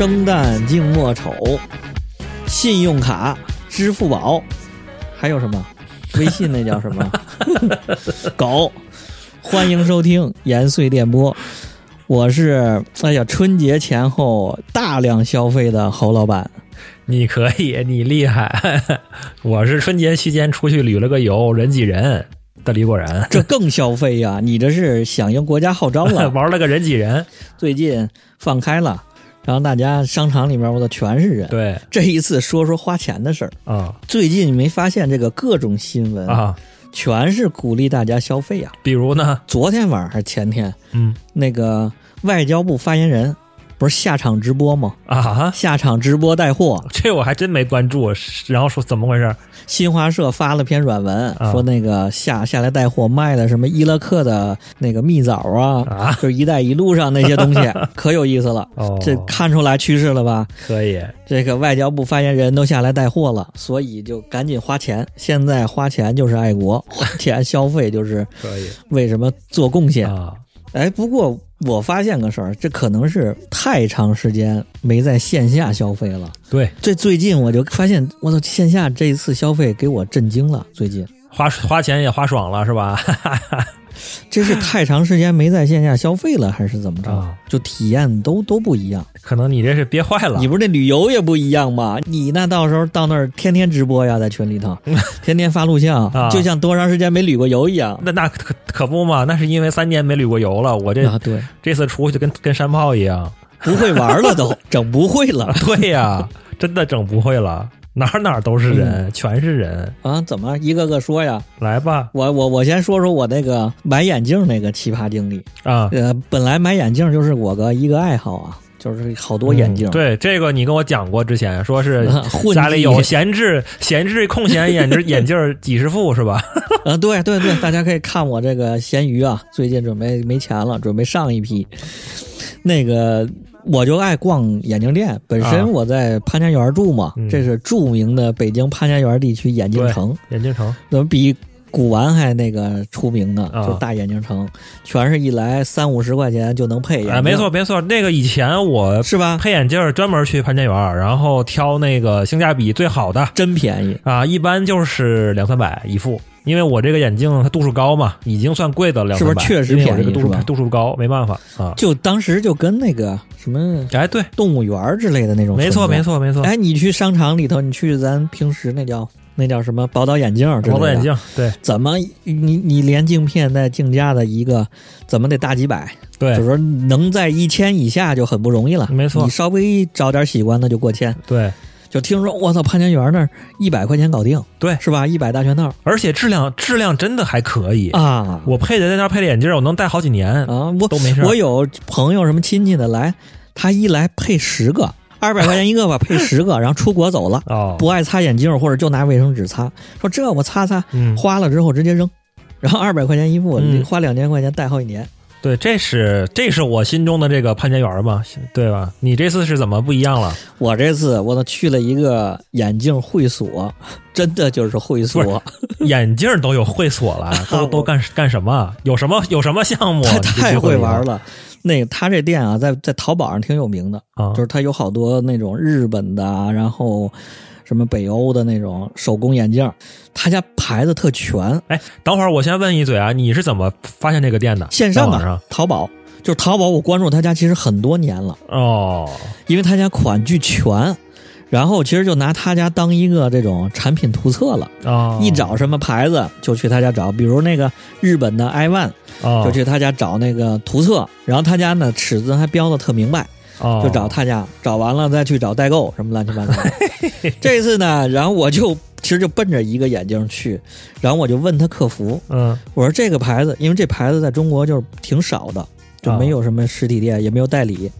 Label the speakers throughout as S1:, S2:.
S1: 生旦净末丑，信用卡、支付宝，还有什么？微信那叫什么？狗。欢迎收听延绥电波，我是哎呀，春节前后大量消费的侯老板。
S2: 你可以，你厉害。我是春节期间出去旅了个游，人挤人的李果然。
S1: 这更消费呀！你这是响应国家号召了，
S2: 玩了个人挤人。
S1: 最近放开了，然后大家商场里面我的全是人。
S2: 对，
S1: 这一次说说花钱的事儿
S2: 啊。
S1: 最近你没发现这个各种新闻
S2: 啊？
S1: 全是鼓励大家消费啊！
S2: 比如呢？
S1: 昨天晚上还是前天？
S2: 嗯，
S1: 那个外交部发言人不是下场直播吗？
S2: 啊，
S1: 下场直播带货，
S2: 这我还真没关注。然后说怎么回事？
S1: 新华社发了篇软文，说那个下下来带货卖的什么伊拉克的那个蜜枣啊，就是“一带一路”上那些东西，可有意思了。这看出来趋势了吧？
S2: 可以。
S1: 这个外交部发言人都下来带货了，所以就赶紧花钱。现在花钱就是爱国，花钱消费就是
S2: 可以
S1: 为什么做贡献
S2: 啊？
S1: 哎，不过我发现个事儿，这可能是太长时间没在线下消费了。
S2: 对，
S1: 这最近我就发现，我操，线下这一次消费给我震惊了。最近
S2: 花 花钱也花爽了，是吧？
S1: 这是太长时间没在线下消费了，还是怎么着？就体验都都不一样。
S2: 可能你这是憋坏了。
S1: 你不是那旅游也不一样吗？你那到时候到那儿天天直播呀，在群里头，天天发录像，就像多长时间没旅过游一样。
S2: 那那可可不嘛？那是因为三年没旅过游了。我这啊
S1: 对
S2: 这次出去跟跟山炮一样，
S1: 不会玩了都，整不会了。
S2: 对呀，真的整不会了。哪哪都是人，全是人
S1: 啊！怎么一个个说呀？
S2: 来吧，
S1: 我我我先说说我那个买眼镜那个奇葩经历
S2: 啊。
S1: 呃，本来买眼镜就是我个一个爱好啊，就是好多眼镜。
S2: 对，这个你跟我讲过，之前说是家里有闲置闲置空闲眼镜 眼镜几十副是吧？
S1: 啊，对对对，大家可以看我这个闲鱼啊，最近准备没钱了，准备上一批那个。我就爱逛眼镜店，本身我在潘家园住嘛，这是著名的北京潘家园地区眼镜城。
S2: 眼镜城
S1: 怎么比古玩还那个出名呢？就大眼镜城，全是一来三五十块钱就能配。
S2: 哎，没错没错，那个以前我
S1: 是吧？
S2: 配眼镜专门去潘家园，然后挑那个性价比最好的，
S1: 真便宜
S2: 啊！一般就是两三百一副。因为我这个眼镜它度数高嘛，已经算贵的了，
S1: 是不是确实便宜？
S2: 度数度数高，没办法啊。
S1: 就当时就跟那个什么，
S2: 哎，对，
S1: 动物园之类的那种，
S2: 没错，没错，没错。
S1: 哎，你去商场里头，你去咱平时那叫那叫什么宝岛眼镜？
S2: 宝岛眼镜，对。
S1: 怎么你你连镜片带镜架的一个，怎么得大几百？
S2: 对，
S1: 就说能在一千以下就很不容易了。
S2: 没错，
S1: 你稍微找点喜欢，那就过千。
S2: 对。
S1: 就听说我操，潘家园那儿一百块钱搞定，
S2: 对，
S1: 是吧？一百大全套，
S2: 而且质量质量真的还可以
S1: 啊！
S2: 我配的在那儿配的眼镜，我能戴好几年
S1: 啊！我
S2: 都没事。
S1: 我有朋友什么亲戚的来，他一来配十个，二百块钱一个吧，配十个，然后出国走了，不爱擦眼镜或者就拿卫生纸擦，说这我擦擦，花了之后直接扔，然后二百块钱一副，花两千块钱戴好几年。
S2: 对，这是这是我心中的这个潘家园嘛，对吧？你这次是怎么不一样了？
S1: 我这次我都去了一个眼镜会所，真的就是会所，
S2: 眼镜都有会所了，都都干干什么？有什么有什么项目？
S1: 他太会玩了。那个他这店啊，在在淘宝上挺有名的
S2: 啊，
S1: 就是他有好多那种日本的，然后。什么北欧的那种手工眼镜，他家牌子特全。
S2: 哎，等会儿我先问一嘴啊，你是怎么发现这个店的？
S1: 线上啊，淘宝，就是淘宝。我关注他家其实很多年了
S2: 哦，
S1: 因为他家款巨全，然后其实就拿他家当一个这种产品图册了
S2: 啊。
S1: 一找什么牌子就去他家找，比如那个日本的 i one，就去他家找那个图册，然后他家呢尺子还标的特明白。就找他家，找完了再去找代购，什么乱七八糟。这次呢，然后我就其实就奔着一个眼镜去，然后我就问他客服，
S2: 嗯，
S1: 我说这个牌子，因为这牌子在中国就是挺少的，就没有什么实体店，也没有代理。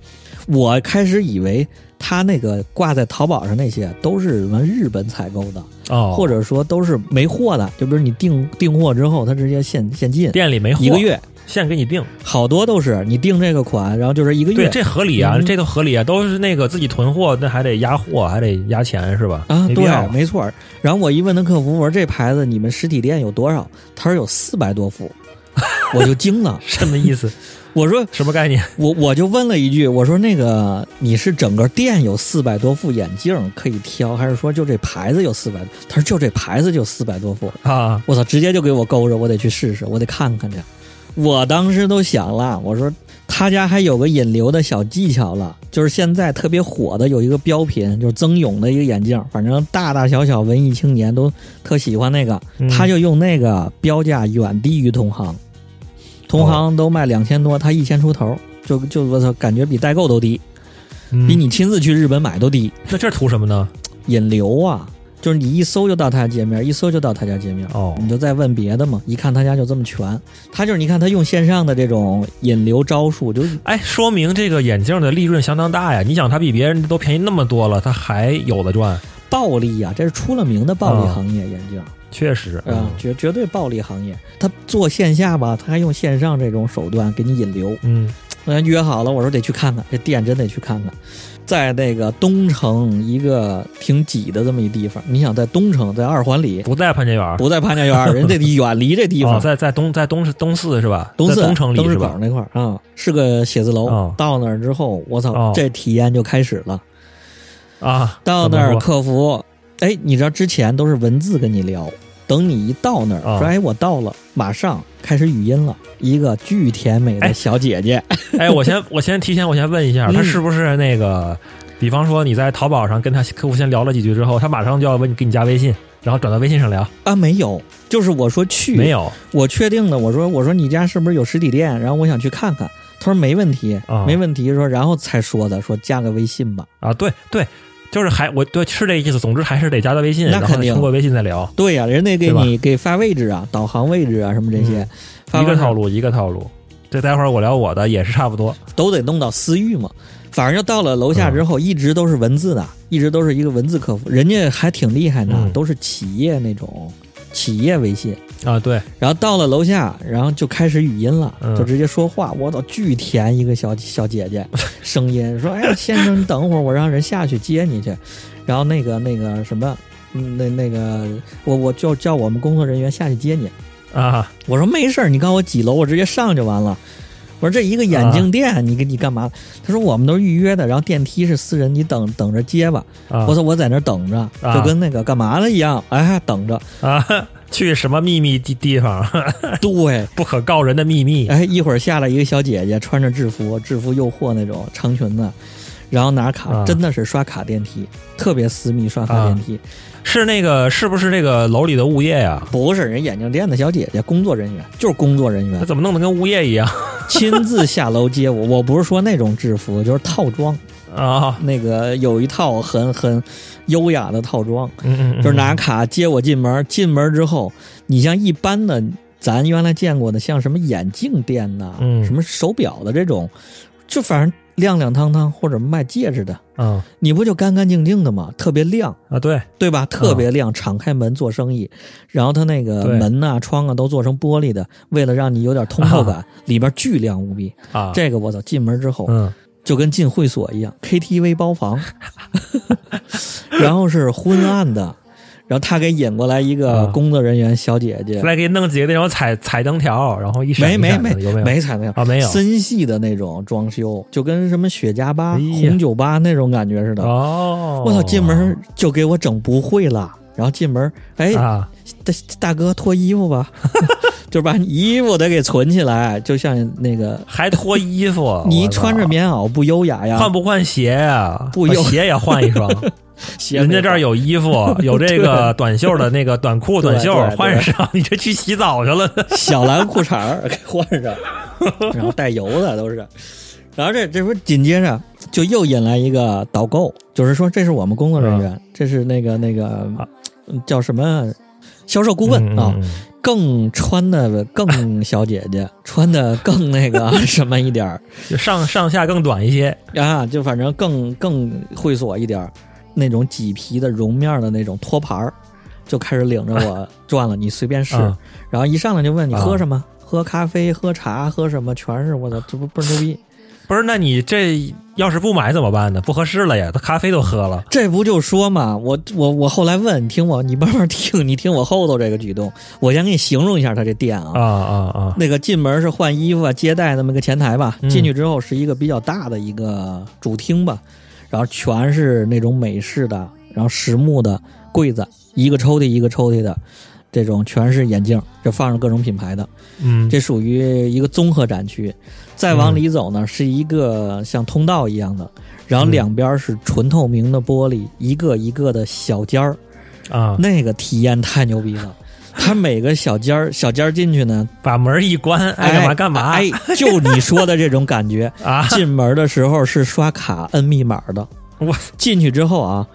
S1: 我开始以为他那个挂在淘宝上那些都是什么日本采购的，
S2: 哦，
S1: 或者说都是没货的，就比如你订订货之后，他直接现现进，
S2: 店里没货，
S1: 一个月。
S2: 现给你定，
S1: 好多都是你定这个款，然后就是一个月，
S2: 对，这合理啊，这都合理啊，都是那个自己囤货，那还得压货，还得压钱是吧？
S1: 啊，对，没错。然后我一问他客服，我说这牌子你们实体店有多少？他说有四百多副，我就惊了，
S2: 什么意思？
S1: 我说
S2: 什么概念？
S1: 我我就问了一句，我说那个你是整个店有四百多副眼镜可以挑，还是说就这牌子有四百？他说就这牌子就四百多副
S2: 啊！
S1: 我操，直接就给我勾着，我得去试试，我得看看去。我当时都想了，我说他家还有个引流的小技巧了，就是现在特别火的有一个标品，就是曾勇的一个眼镜，反正大大小小文艺青年都特喜欢那个，他就用那个标价远低于同行。同行都卖两千多，他一千出头，就就我操，感觉比代购都低，比你亲自去日本买都低。
S2: 那这图什么呢？
S1: 引流啊，就是你一搜就到他家界面，一搜就到他家界面。
S2: 哦，
S1: 你就再问别的嘛，一看他家就这么全。他就是你看他用线上的这种引流招数，就
S2: 哎，说明这个眼镜的利润相当大呀。你想，他比别人都便宜那么多了，他还有的赚，
S1: 暴利呀，这是出了名的暴利行业，眼镜。
S2: 确实
S1: 啊，绝绝对暴利行业。他做线下吧，他还用线上这种手段给你引流。
S2: 嗯，
S1: 我约好了，我说得去看看这店，真得去看看。在那个东城一个挺挤的这么一地方，你想在东城，在二环里，
S2: 不在潘家园，
S1: 不在潘家园，人得 远离这地方，
S2: 在在东在东东四是吧？
S1: 东四
S2: 东城里
S1: 东市口那块儿啊，是个写字楼。到那儿之后，我操，这体验就开始了
S2: 啊！
S1: 到那儿客服。哎，你知道之前都是文字跟你聊，等你一到那儿说，哎，我到了，马上开始语音了，一个巨甜美的小姐姐。
S2: 哎，我先我先提前我先问一下，她是不是那个？比方说你在淘宝上跟他客服先聊了几句之后，他马上就要问你给你加微信，然后转到微信上聊
S1: 啊？没有，就是我说去
S2: 没有，
S1: 我确定的，我说我说你家是不是有实体店？然后我想去看看，他说没问题，没问题，说然后才说的，说加个微信吧。
S2: 啊，对对。就是还我对是这意思，总之还是得加他微信，
S1: 那肯定
S2: 通过微信再聊。
S1: 对呀，人得给你给发位置啊，导航位置啊什么这些，
S2: 一个套路一个套路。这待会儿我聊我的也是差不多，
S1: 都得弄到私域嘛。反正就到了楼下之后，一直都是文字的，一直都是一个文字客服，人家还挺厉害的，都是企业那种企业微信。
S2: 啊，对，
S1: 然后到了楼下，然后就开始语音了，就直接说话。我操，巨甜一个小小姐姐，声音说：“哎呀，先生，你等会儿，我让人下去接你去。”然后那个那个什么，那那个我我就叫我们工作人员下去接你
S2: 啊。
S1: 我说没事儿，你告诉我几楼，我直接上就完了。我说这一个眼镜店，你给你干嘛？他说我们都是预约的，然后电梯是私人，你等等着接吧。我说我在那等着，就跟那个干嘛了一样，哎，等着
S2: 啊。去什么秘密地地方？
S1: 对，
S2: 不可告人的秘密。
S1: 哎，一会儿下来一个小姐姐，穿着制服，制服诱惑那种长裙子，然后拿卡，真的是刷卡电梯，特别私密，刷卡电梯。
S2: 是那个是不是这个楼里的物业呀？
S1: 不是，人眼镜店的小姐姐，工作人员就是工作人员。
S2: 他怎么弄得跟物业一样？
S1: 亲自下楼接我，我不是说那种制服，就是套装
S2: 啊。
S1: 那个有一套很很优雅的套装，
S2: 嗯
S1: 就是拿卡接我进门。进门之后，你像一般的咱原来见过的，像什么眼镜店呐，什么手表的这种，就反正。亮亮堂堂或者卖戒指的，
S2: 嗯，
S1: 你不就干干净净的吗？特别亮
S2: 啊，对
S1: 对吧？特别亮，敞开门做生意，然后他那个门呐、窗啊都做成玻璃的，为了让你有点通透感，里边巨亮无比
S2: 啊！
S1: 这个我操，进门之后，
S2: 嗯，
S1: 就跟进会所一样，KTV 包房，然后是昏暗的。然后他给引过来一个工作人员小姐姐，
S2: 来给弄几个那种彩彩灯条，然后一闪
S1: 没没没
S2: 有没有？
S1: 没彩灯
S2: 啊没有。
S1: 森系的那种装修，就跟什么雪茄吧、红酒吧那种感觉似的。
S2: 哦，
S1: 我操，进门就给我整不会了。然后进门，哎，大大哥脱衣服吧，就把衣服得给存起来，就像那个
S2: 还脱衣服，
S1: 你穿着棉袄不优雅呀？
S2: 换不换鞋呀？
S1: 不优，
S2: 鞋也换一双。人家这儿有衣服，有这个短袖的那个短裤、短袖，换上。你这去洗澡去了，
S1: 小蓝裤衩给换上，然后带油的都是。然后这这不紧接着就又引来一个导购，就是说这是我们工作人员，这是那个那个叫什么？销售顾问啊，更穿的更小姐姐，穿的更那个什么一点儿，
S2: 就上上下更短一些。
S1: 啊，就反正更更会所一点儿。那种麂皮的绒面的那种托盘儿，就开始领着我转了。你随便试，然后一上来就问你喝什么，喝咖啡、喝茶、喝什么，全是我操，这不倍儿牛逼。
S2: 不是，那你这要是不买怎么办呢？不合适了呀，他咖啡都喝了。
S1: 这不就说嘛，我我我后来问，你听我，你慢慢听，你听我后头这个举动，我先给你形容一下他这店啊
S2: 啊啊啊！
S1: 那个进门是换衣服啊，接待那么个前台吧，进去之后是一个比较大的一个主厅吧，然后全是那种美式的，然后实木的柜子，一个抽屉一个抽屉的。这种全是眼镜，就放着各种品牌的，
S2: 嗯，
S1: 这属于一个综合展区。再往里走呢，是一个像通道一样的，然后两边是纯透明的玻璃，一个一个的小间儿，
S2: 啊，
S1: 那个体验太牛逼了。它每个小间儿，小间儿进去呢，
S2: 把门一关，爱干嘛干嘛。
S1: 哎，就你说的这种感觉
S2: 啊！
S1: 进门的时候是刷卡摁密码的，
S2: 我
S1: 进去之后啊，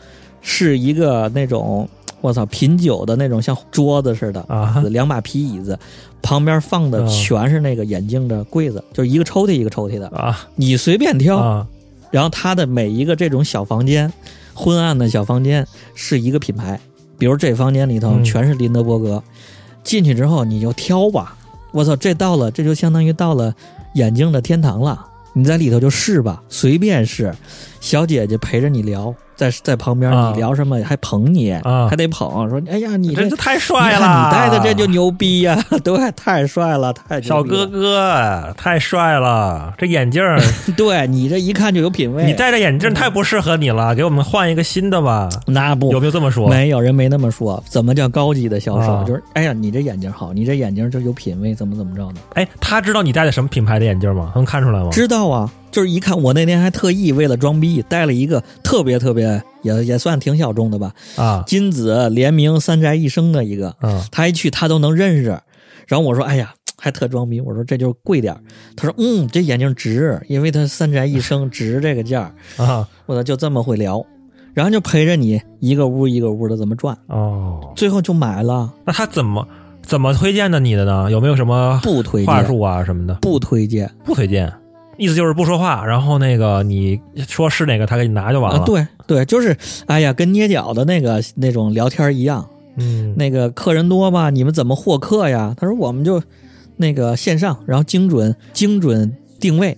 S1: 是一个那种。我操，品酒的那种像桌子似的
S2: 啊，
S1: 两把皮椅子，旁边放的全是那个眼镜的柜子，就是一个抽屉一个抽屉的
S2: 啊，
S1: 你随便挑。然后它的每一个这种小房间，昏暗的小房间是一个品牌，比如这房间里头全是林德伯格，进去之后你就挑吧。我操，这到了，这就相当于到了眼镜的天堂了。你在里头就试吧，随便试，小姐姐陪着你聊。在在旁边，你聊什么还捧你，还得捧，说哎呀，你这
S2: 太帅了，
S1: 你戴的这就牛逼呀，对，太帅了，太
S2: 小哥哥太帅了，这眼镜
S1: 对你这一看就有品位，
S2: 你戴着眼镜太不适合你了，给我们换一个新的吧。
S1: 那不
S2: 有没有这么说？
S1: 没有人没那么说，怎么叫高级的销售？就是哎呀，你这眼镜好，你这眼镜就有品位，怎么怎么着的？
S2: 哎，他知道你戴的什么品牌的眼镜吗？能看出来吗？
S1: 知道啊。就是一看，我那天还特意为了装逼带了一个特别特别也也算挺小众的吧
S2: 啊，
S1: 金子联名三宅一生的一个，他一去他都能认识。然后我说：“哎呀，还特装逼。”我说：“这就是贵点他说：“嗯，这眼镜值，因为他三宅一生值这个价
S2: 啊。”
S1: 我说：“就这么会聊，然后就陪着你一个屋一个屋的这么转
S2: 哦，
S1: 最后就买了。
S2: 那他怎么怎么推荐的你的呢？有没有什么
S1: 不推荐
S2: 话术啊什么的？
S1: 不推荐，
S2: 不推荐。”意思就是不说话，然后那个你说是哪个，他给你拿就完了。
S1: 对对，就是哎呀，跟捏脚的那个那种聊天一样。
S2: 嗯，
S1: 那个客人多吧？你们怎么获客呀？他说我们就那个线上，然后精准精准定位，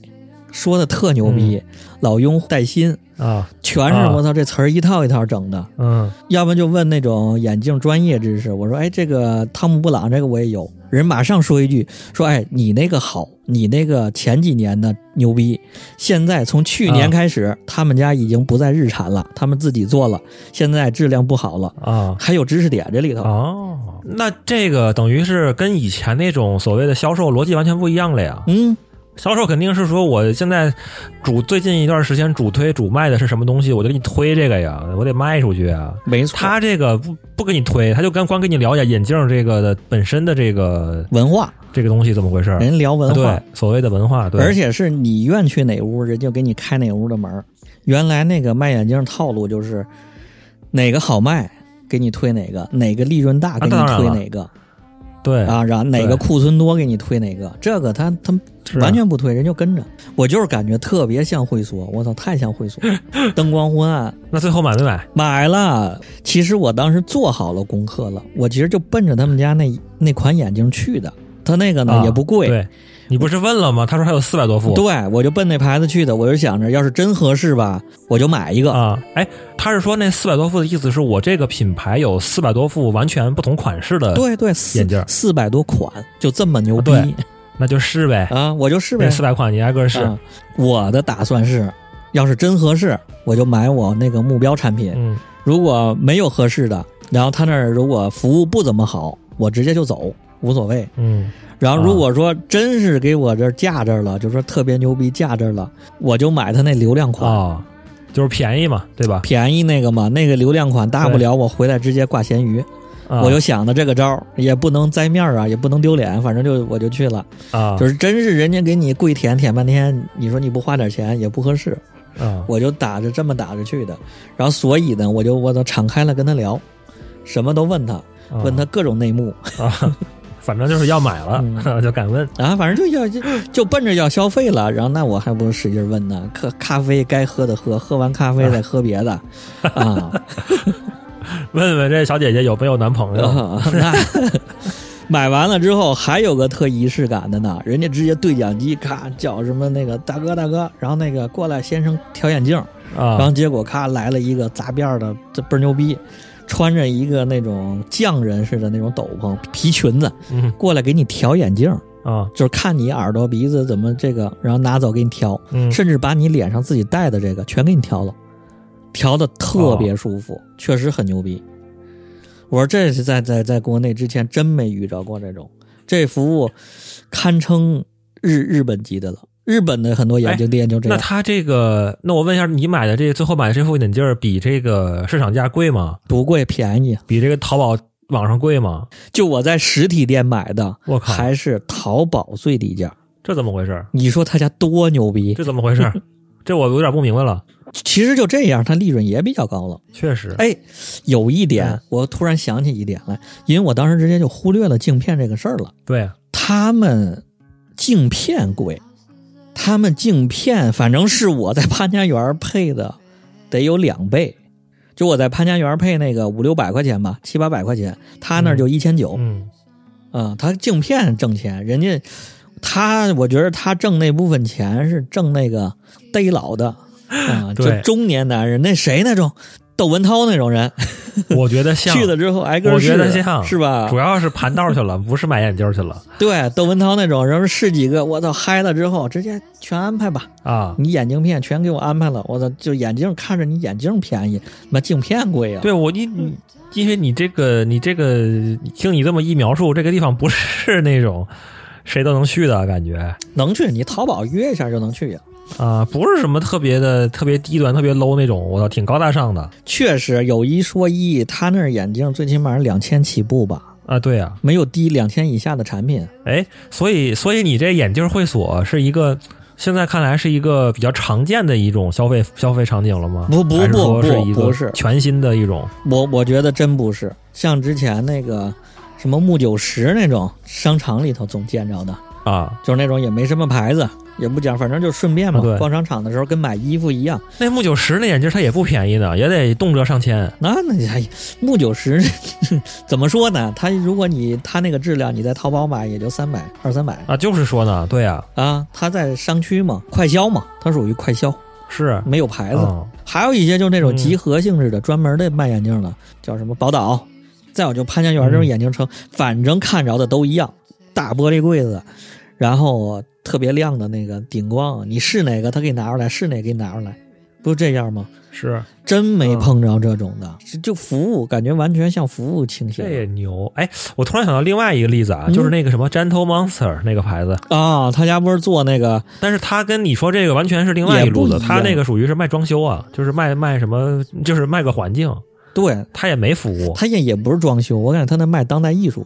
S1: 说的特牛逼，老用带新
S2: 啊，
S1: 全是我操这词儿一套一套整的。
S2: 嗯，
S1: 要不就问那种眼镜专业知识。我说哎，这个汤姆布朗这个我也有。人马上说一句说哎，你那个好。你那个前几年的牛逼，现在从去年开始，他们家已经不在日产了，他们自己做了，现在质量不好了
S2: 啊，
S1: 还有知识点这里头
S2: 哦。那这个等于是跟以前那种所谓的销售逻辑完全不一样了呀。
S1: 嗯，
S2: 销售肯定是说我现在主最近一段时间主推主卖的是什么东西，我就给你推这个呀，我得卖出去啊。
S1: 没错，
S2: 他这个不不给你推，他就跟光跟你聊一下眼镜这个的本身的这个
S1: 文化。
S2: 这个东西怎么回事？
S1: 人聊文化，
S2: 对所谓的文化，对，
S1: 而且是你愿去哪屋，人就给你开哪屋的门。原来那个卖眼镜套路就是哪个好卖，给你推哪个；哪个利润大，给你推哪个。
S2: 对
S1: 啊，然后哪个库存多，给你推哪个。这个他他完全不推，人就跟着。我就是感觉特别像会所，我操，太像会所，灯光昏暗。
S2: 那最后买没买？
S1: 买了。其实我当时做好了功课了，我其实就奔着他们家那那款眼镜去的。他那个呢也不贵，
S2: 对，你不是问了吗？他说还有四百多副，
S1: 对，我就奔那牌子去的。我就想着，要是真合适吧，我就买一个
S2: 啊。哎，他是说那四百多副的意思是我这个品牌有四百多副完全不同款式的，
S1: 对对，
S2: 眼镜
S1: 四百多款，就这么牛逼，
S2: 那就试呗
S1: 啊，我就试呗，
S2: 四百款你挨个试。
S1: 我的打算是，要是真合适，我就买我那个目标产品。
S2: 嗯，
S1: 如果没有合适的，然后他那儿如果服务不怎么好，我直接就走。无所谓，
S2: 嗯，
S1: 然后如果说真是给我这架这儿了，就说特别牛逼架这儿了，我就买他那流量款。
S2: 啊，就是便宜嘛，对吧？
S1: 便宜那个嘛，那个流量款大不了我回来直接挂咸鱼，我就想的这个招儿也不能栽面儿啊，也不能丢脸，反正就我就去了。
S2: 啊，
S1: 就是真是人家给你跪舔舔半天，你说你不花点钱也不合适。
S2: 啊，
S1: 我就打着这么打着去的，然后所以呢，我就我都敞开了跟他聊，什么都问他，问他各种内幕。
S2: 啊。反正就是要买了，就敢问
S1: 啊！反正就要就就奔着要消费了，然后那我还不如使劲问呢？咖咖啡该喝的喝，喝完咖啡再喝别的啊！
S2: 问问这小姐姐有没有男朋友？
S1: 那 买完了之后还有个特仪式感的呢，人家直接对讲机咔叫什么那个大哥大哥，然后那个过来先生调眼镜，然后结果咔来了一个砸辫的，这倍儿牛逼，穿着一个那种匠人似的那种斗篷皮裙子，过来给你调眼镜
S2: 啊，
S1: 就是看你耳朵鼻子怎么这个，然后拿走给你调，甚至把你脸上自己戴的这个全给你调了，调的特别舒服，确实很牛逼。我说这是在在在国内之前真没遇着过这种，这服务堪称日日本级的了。日本的很多眼镜店就这
S2: 样。那他这个，那我问一下，你买的这最后买的这副眼镜比这个市场价贵吗？
S1: 不贵，便宜。
S2: 比这个淘宝网上贵吗？
S1: 就我在实体店买的，
S2: 我靠，
S1: 还是淘宝最低价。
S2: 这怎么回事？
S1: 你说他家多牛逼？
S2: 这怎么回事？这我有点不明白了。
S1: 其实就这样，它利润也比较高了。
S2: 确实，
S1: 哎，有一点，我突然想起一点来，因为我当时直接就忽略了镜片这个事儿了。
S2: 对，
S1: 他们镜片贵，他们镜片反正是我在潘家园配的，得有两倍。就我在潘家园配那个五六百块钱吧，七八百块钱，他那就一千九。
S2: 嗯，
S1: 啊，他镜片挣钱，人家他，我觉得他挣那部分钱是挣那个逮老的。啊，就中年男人，那谁那种窦文涛那种人，
S2: 我觉得像
S1: 去了之后挨个
S2: 试，是
S1: 吧？
S2: 主要是盘道去了，不是买眼镜去了。
S1: 对，窦文涛那种人试几个，我操，嗨了之后直接全安排吧。
S2: 啊，
S1: 你眼镜片全给我安排了，我操，就眼镜看着你眼镜便宜，那镜片贵啊。
S2: 对我你你，因为你这个你这个听你这么一描述，这个地方不是那种谁都能去的感觉。
S1: 能去，你淘宝约一下就能去呀。
S2: 啊，不是什么特别的、特别低端、特别 low 那种，我操，挺高大上的。
S1: 确实有一说一，他那眼镜最起码两千起步吧？
S2: 啊，对呀，
S1: 没有低两千以下的产品。
S2: 哎，所以，所以你这眼镜会所是一个现在看来是一个比较常见的一种消费消费场景了吗？
S1: 不不不
S2: 不，
S1: 不是
S2: 全新的一种。
S1: 我我觉得真不是，像之前那个什么木九十那种商场里头总见着的
S2: 啊，
S1: 就是那种也没什么牌子。也不讲，反正就顺便嘛。逛商场的时候跟买衣服一样。
S2: 那木九十那眼镜它也不便宜的，也得动辄上千。
S1: 那那你还木九十 怎么说呢？它如果你它那个质量，你在淘宝买也就三百二三百
S2: 啊。就是说呢，对呀
S1: 啊，它在商区嘛，快销嘛，它属于快销，
S2: 是
S1: 没有牌子。还有一些就是那种集合性质的，专门的卖眼镜的，叫什么宝岛。再有就潘家园这种眼镜城，反正看着的都一样，大玻璃柜子，然后。特别亮的那个顶光，你是哪个，他给你拿出来；是哪个给你拿出来，不这样吗？
S2: 是，
S1: 真没碰着这种的，就服务感觉完全像服务倾斜。
S2: 这也牛！哎，我突然想到另外一个例子啊，就是那个什么 Gentle Monster 那个牌子
S1: 啊，他家不是做那个，
S2: 但是他跟你说这个完全是另外一路子，他那个属于是卖装修啊，就是卖卖什么，就是卖个环境。
S1: 对
S2: 他也没服务，
S1: 他也也不是装修，我感觉他那卖当代艺术。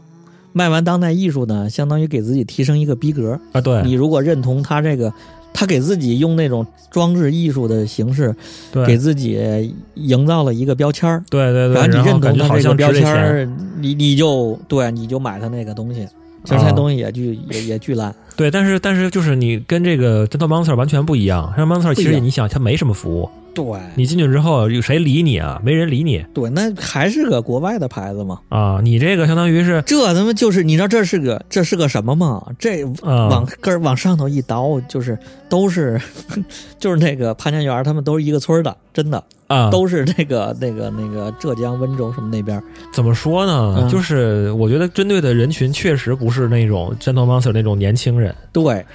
S1: 卖完当代艺术呢，相当于给自己提升一个逼格
S2: 啊！对
S1: 你如果认同他这个，他给自己用那种装置艺术的形式，
S2: 对，
S1: 给自己营造了一个标签儿。
S2: 对对对，
S1: 然后你认同
S2: 他
S1: 这个标签儿，你你就对，你就买他那个东西。其实那东西也巨也也巨烂。
S2: 对，但是但是就是你跟这个 Gentle Monster 完全不一样。像 Monster 其实你想，它没什么服务。
S1: 对，
S2: 你进去之后有谁理你啊？没人理你。
S1: 对，那还是个国外的牌子嘛。
S2: 啊，你这个相当于是
S1: 这他妈就是你知道这是个这是个什么吗？这往根儿往上头一倒，就是都是 就是那个潘家园，他们都是一个村的，真的
S2: 啊，
S1: 都是那个那个那个浙江温州什么那边。
S2: 怎么说呢？就是我觉得针对的人群确实不是那种 Gentle Monster 那种年轻人。
S1: 对，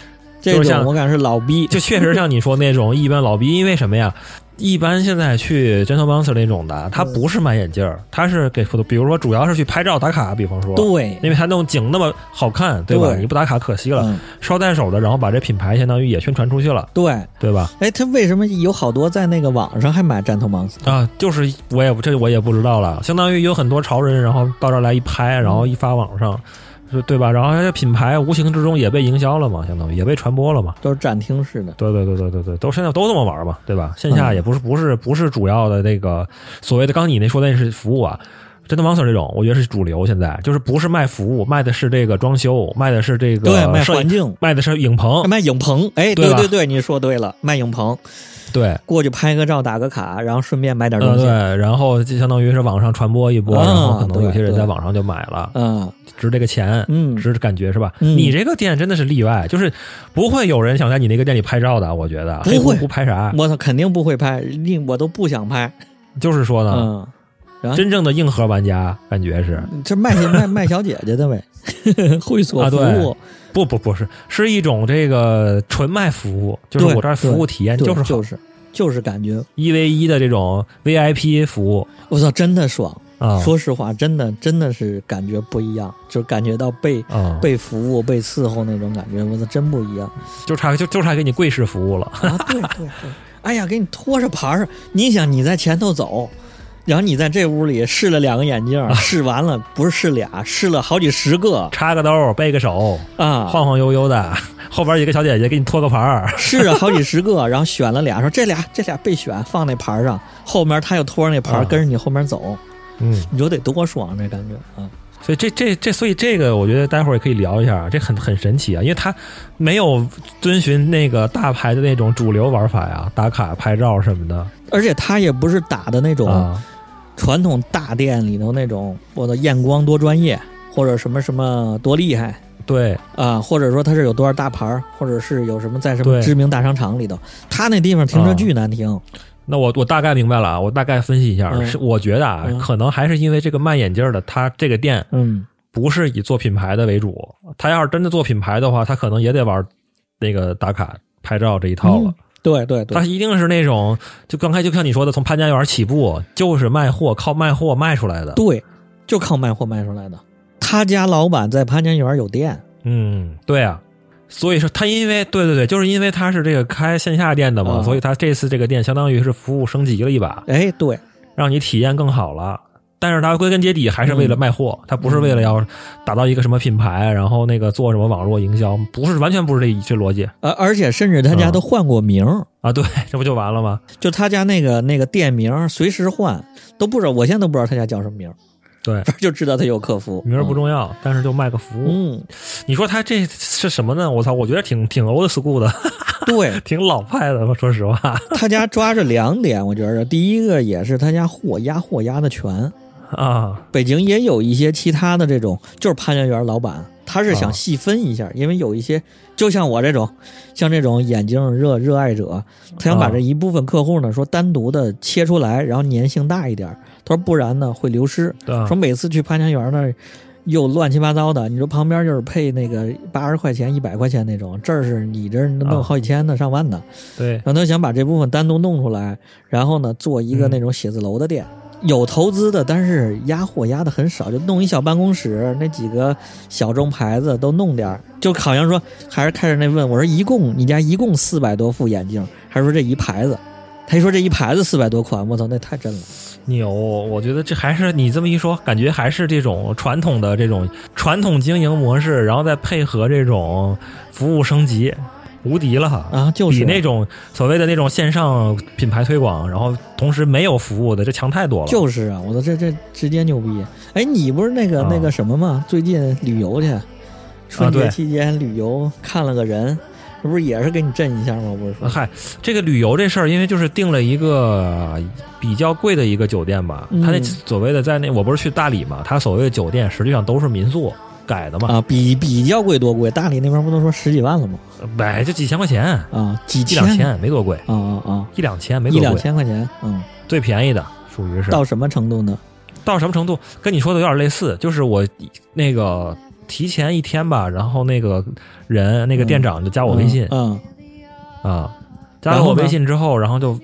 S1: 这种我感觉是老逼，
S2: 就确实像你说那种一般老逼，因为什么呀？一般现在去 Gentle Monster 那种的，他不是买眼镜儿，他是给，比如说主要是去拍照打卡，比方说，
S1: 对，
S2: 因为他那种景那么好看，对吧？你不打卡可惜了，捎带手的，然后把这品牌相当于也宣传出去了，
S1: 对，
S2: 对吧？
S1: 哎，他为什么有好多在那个网上还买 Gentle Monster
S2: 啊？就是我也这我也不知道了，相当于有很多潮人，然后到这儿来一拍，然后一发网上。对吧？然后这品牌无形之中也被营销了嘛，相当于也被传播了嘛。
S1: 都是展厅式的。
S2: 对对对对对对，都现在都这么玩嘛，对吧？线下也不是不是不是主要的那个所谓的刚你那说的那是服务啊，真的王 Sir 这种，我觉得是主流。现在就是不是卖服务，卖的是这个装修，卖的是这个
S1: 对卖环境，
S2: 卖的是影棚，
S1: 卖影棚。哎，对对对，你说对了，卖影棚。
S2: 对，
S1: 过去拍个照，打个卡，然后顺便买点东
S2: 西。对，然后就相当于是网上传播一波，然后可能有些人在网上就买了。
S1: 嗯，
S2: 值这个钱，
S1: 嗯，
S2: 值感觉是吧？你这个店真的是例外，就是不会有人想在你那个店里拍照的。我觉得。
S1: 不会。
S2: 不拍啥，
S1: 我操，肯定不会拍，我都不想拍。
S2: 就是说
S1: 呢，嗯。
S2: 真正的硬核玩家感觉是。
S1: 这卖 卖卖小姐姐的呗，会所服务。
S2: 不不不是，是一种这个纯卖服务，就是我这儿服务体验就是
S1: 就是就是感觉。
S2: 一 v 一的这种 VIP 服务，
S1: 我操，真的爽啊！说实话，真的真的是感觉不一样，就感觉到被被服务、被伺候那种感觉，我操，真不一样。
S2: 就差就就差给你跪式服务了
S1: 啊！对对对，哎呀，给你拖着盘儿，你想你在前头走。然后你在这屋里试了两个眼镜，试完了不是试俩，试了好几十个，
S2: 插个兜，背个手
S1: 啊，
S2: 晃晃悠悠的，后边一个小姐姐给你托个盘儿，
S1: 试了好几十个，然后选了俩，说这俩这俩备选，放那盘上，后面他又拖着那牌跟着你后面走，
S2: 嗯，
S1: 你说得多爽这感觉啊！
S2: 所以这这这，所以这个我觉得待会儿也可以聊一下，这很很神奇啊，因为他没有遵循那个大牌的那种主流玩法呀，打卡拍照什么的，
S1: 而且他也不是打的那种。传统大店里头那种，我的验光多专业，或者什么什么多厉害，
S2: 对
S1: 啊，或者说他是有多少大牌，或者是有什么在什么知名大商场里头，他那地方停车巨难停。
S2: 那我我大概明白了啊，我大概分析一下，是我觉得啊，可能还是因为这个卖眼镜的，他这个店
S1: 嗯，
S2: 不是以做品牌的为主，他要是真的做品牌的话，他可能也得玩那个打卡拍照这一套了。
S1: 对对对，
S2: 他一定是那种，就刚才就像你说的，从潘家园起步就是卖货，靠卖货卖出来的。
S1: 对，就靠卖货卖出来的。他家老板在潘家园有店。
S2: 嗯，对啊，所以说他因为对对对，就是因为他是这个开线下店的嘛，所以他这次这个店相当于是服务升级了一把。
S1: 哎，对，
S2: 让你体验更好了。但是他归根结底还是为了卖货，他不是为了要打造一个什么品牌，然后那个做什么网络营销，不是完全不是这这逻辑。
S1: 呃，而且甚至他家都换过名
S2: 啊，对，这不就完了吗？
S1: 就他家那个那个店名随时换，都不知道，我现在都不知道他家叫什么名。
S2: 对，
S1: 就知道他有客服，
S2: 名儿不重要，但是就卖个服务。
S1: 嗯，
S2: 你说他这是什么呢？我操，我觉得挺挺 old school 的，
S1: 对，
S2: 挺老派的。说实话，
S1: 他家抓着两点，我觉得第一个也是他家货压货压的全。
S2: 啊，
S1: 北京也有一些其他的这种，就是潘家园老板，他是想细分一下，因为有一些就像我这种，像这种眼镜热热爱者，他想把这一部分客户呢说单独的切出来，然后粘性大一点。他说不然呢会流失。说每次去潘家园那儿又乱七八糟的，你说旁边就是配那个八十块钱、一百块钱那种，这儿是你这弄好几千的、上万的。
S2: 对，
S1: 然后他想把这部分单独弄出来，然后呢做一个那种写字楼的店。有投资的，但是压货压的很少，就弄一小办公室，那几个小众牌子都弄点儿就好像说，还是开始那问我说，一共你家一共四百多副眼镜，还是说这一牌子？他一说这一牌子四百多款，我操，那太真了，
S2: 牛！我觉得这还是你这么一说，感觉还是这种传统的这种传统经营模式，然后再配合这种服务升级。无敌了哈
S1: 啊！就是
S2: 比那种所谓的那种线上品牌推广，然后同时没有服务的，这强太多了。
S1: 就是啊，我说这这直接牛逼！哎，你不是那个那个什么吗？最近旅游去，春节期间旅游看了个人，这不是也是给你震一下吗？不是说
S2: 嗨，这个旅游这事儿，因为就是订了一个比较贵的一个酒店吧，他那所谓的在那我不是去大理嘛，他所谓的酒店实际上都是民宿。改的嘛
S1: 啊，比比较贵多贵？大理那边不都说十几万了吗？
S2: 买就几千块钱
S1: 啊，几
S2: 一两千没多贵
S1: 啊啊啊，
S2: 一两千没多贵，
S1: 一两千块钱，嗯，
S2: 最便宜的属于是
S1: 到什么程度呢？
S2: 到什么程度？跟你说的有点类似，就是我那个提前一天吧，然后那个人那个店长就加我微信，
S1: 嗯
S2: 啊，加了我微信之后，然后就。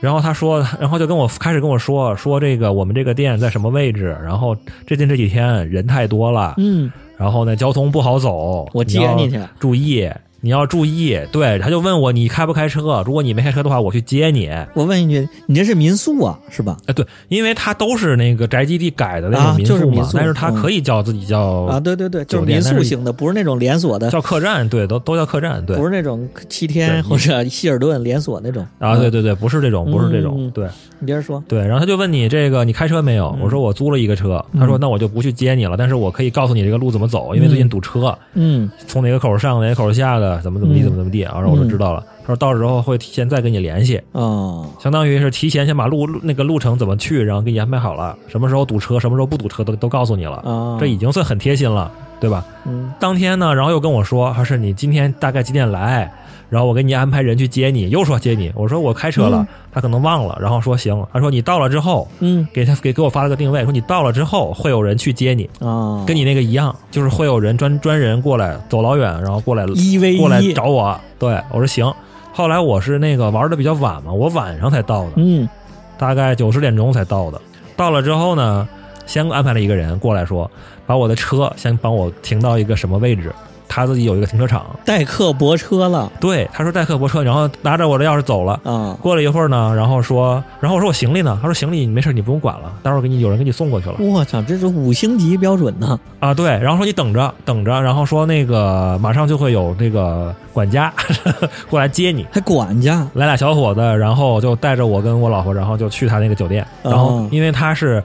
S2: 然后他说，然后就跟我开始跟我说说这个我们这个店在什么位置，然后最近这几天人太多了，
S1: 嗯，
S2: 然后呢交通不好走，
S1: 我接你去，
S2: 注意，你要注意，对，他就问我你开不开车？如果你没开车的话，我去接你。
S1: 我问一句，你这是民宿啊，是吧？
S2: 哎，对，因为他都是那个宅基地改的那种民
S1: 宿
S2: 嘛，但是他可以叫自己叫
S1: 啊，对对对，就是民宿型的，不是那种连锁的，
S2: 叫客栈，对，都都叫客栈，对，
S1: 不是那种七天或者希尔顿连锁那种。
S2: 啊，对对对，不是这种，不是这种，对，
S1: 你接着说，
S2: 对，然后他就问你这个你开车没有？我说我租了一个车，他说那我就不去接你了，但是我可以告诉你这个路怎么走，因为最近堵车，
S1: 嗯，
S2: 从哪个口上哪个口下的，怎么怎么地，怎么怎么。地，然后我就知道了。他说到时候会提前再跟你联系，
S1: 啊，
S2: 相当于是提前先把路那个路程怎么去，然后给你安排好了，什么时候堵车，什么时候不堵车，都都告诉你了。啊，这已经算很贴心了，对吧？
S1: 嗯。
S2: 当天呢，然后又跟我说，还是你今天大概几点来？然后我给你安排人去接你，又说接你。我说我开车了，他可能忘了。然后说行，他说你到了之后，
S1: 嗯，
S2: 给他给给我发了个定位，说你到了之后会有人去接你
S1: 啊，
S2: 跟你那个一样，就是会有人专专人过来，走老远，然后过来
S1: 一 v
S2: 过来找我。对，我说行。后来我是那个玩的比较晚嘛，我晚上才到的，
S1: 嗯，
S2: 大概九十点钟才到的。到了之后呢，先安排了一个人过来说，把我的车先帮我停到一个什么位置。他自己有一个停车场，
S1: 代客泊车了。
S2: 对，他说代客泊车，然后拿着我的钥匙走了。
S1: 啊，
S2: 过了一会儿呢，然后说，然后我说我行李呢？他说行李你没事，你不用管了，待会儿给你有人给你送过去了。
S1: 我操，这是五星级标准呢！
S2: 啊，对，然后说你等着等着，然后说那个马上就会有那个管家 过来接你，
S1: 还管家
S2: 来俩小伙子，然后就带着我跟我老婆，然后就去他那个酒店，然后因为他是。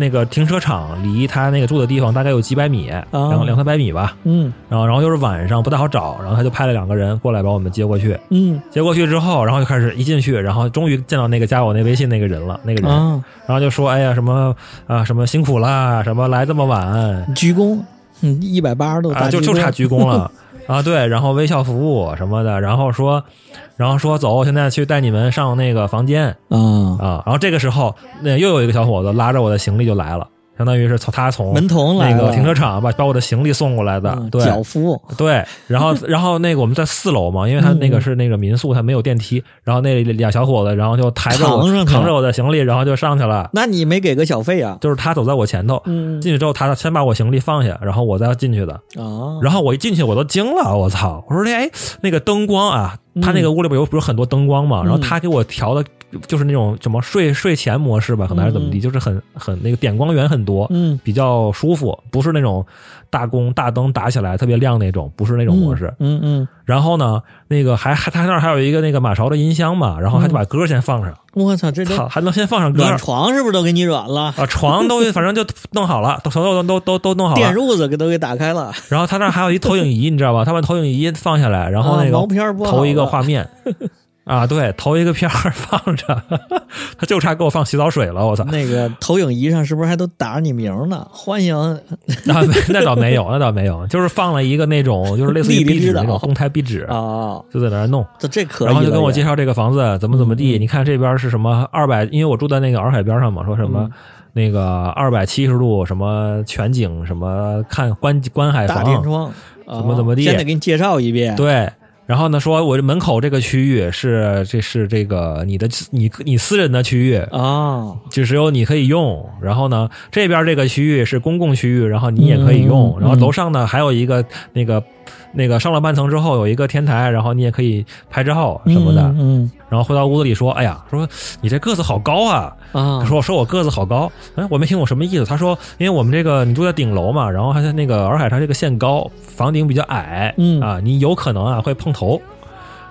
S2: 那个停车场离他那个住的地方大概有几百米，然后两三百米吧。
S1: 嗯，
S2: 然后然后又是晚上不太好找，然后他就派了两个人过来把我们接过去。
S1: 嗯，
S2: 接过去之后，然后就开始一进去，然后终于见到那个加我那微信那个人了，那个人，然后就说：“哎呀，什么啊，什么辛苦啦，什么来这么晚，
S1: 鞠躬，嗯，一百八十度
S2: 啊，就就差鞠躬了。”啊，对，然后微笑服务什么的，然后说，然后说走，现在去带你们上那个房间
S1: 嗯
S2: 啊，然后这个时候，那又有一个小伙子拉着我的行李就来了。相当于是从他从
S1: 门童
S2: 那个停车场把把我的行李送过来的，对，
S1: 脚夫
S2: 对，然后然后那个我们在四楼嘛，因为他那个是那个民宿，他没有电梯，然后那俩小伙子然后就抬着我扛着我的行李，然后就上去了。
S1: 那你没给个小费啊？
S2: 就是他走在我前头，进去之后他先把我行李放下，然后我再进去的。
S1: 啊，
S2: 然后我一进去我都惊了，我操！我说这哎那个灯光啊，他那个屋里边有不是很多灯光嘛，然后他给我调的。就是那种什么睡睡前模式吧，可能还是怎么地，就是很很那个点光源很多，
S1: 嗯，
S2: 比较舒服，不是那种大光大灯打起来特别亮那种，不是那种模式，
S1: 嗯嗯。
S2: 然后呢，那个还还他那儿还有一个那个马勺的音箱嘛，然后还得把歌先放上。
S1: 我操，这
S2: 操还能先放上歌？
S1: 床是不是都给你软了？
S2: 啊，床都反正就弄好了，都所有都都都弄好了，
S1: 电褥子给都给打开了。
S2: 然后他那儿还有一投影仪，你知道吧？他把投影仪放下来，然后那个投一个画面。啊，对，投一个片儿 放着，他就差给我放洗澡水了，我操！
S1: 那个投影仪上是不是还都打着你名呢？欢迎？
S2: 那那倒没有，那倒没有，就是放了一个那种，就是类似于壁纸那种动态壁纸
S1: 啊，
S2: 就在那儿弄。
S1: 这这可以。
S2: 然后就跟我介绍这个房子怎么怎么地，你看这边是什么二百，因为我住在那个洱海边上嘛，说什么那个二百七十度什么全景什么看观观海
S1: 大天窗，
S2: 怎么怎么地，
S1: 先得给你介绍一遍。
S2: 对。然后呢，说我这门口这个区域是这是这个你的你你私人的区域
S1: 啊，
S2: 就只有你可以用。然后呢，这边这个区域是公共区域，然后你也可以用。然后楼上呢还有一个那个。那个上了半层之后有一个天台，然后你也可以拍照什么的。
S1: 嗯，
S2: 然后回到屋子里说：“哎呀，说你这个子好高啊！”
S1: 啊，
S2: 说说我个子好高。哎，我没听懂什么意思。他说：“因为我们这个你住在顶楼嘛，然后还在那个洱海它这个限高，房顶比较矮。
S1: 嗯
S2: 啊，你有可能啊会碰头，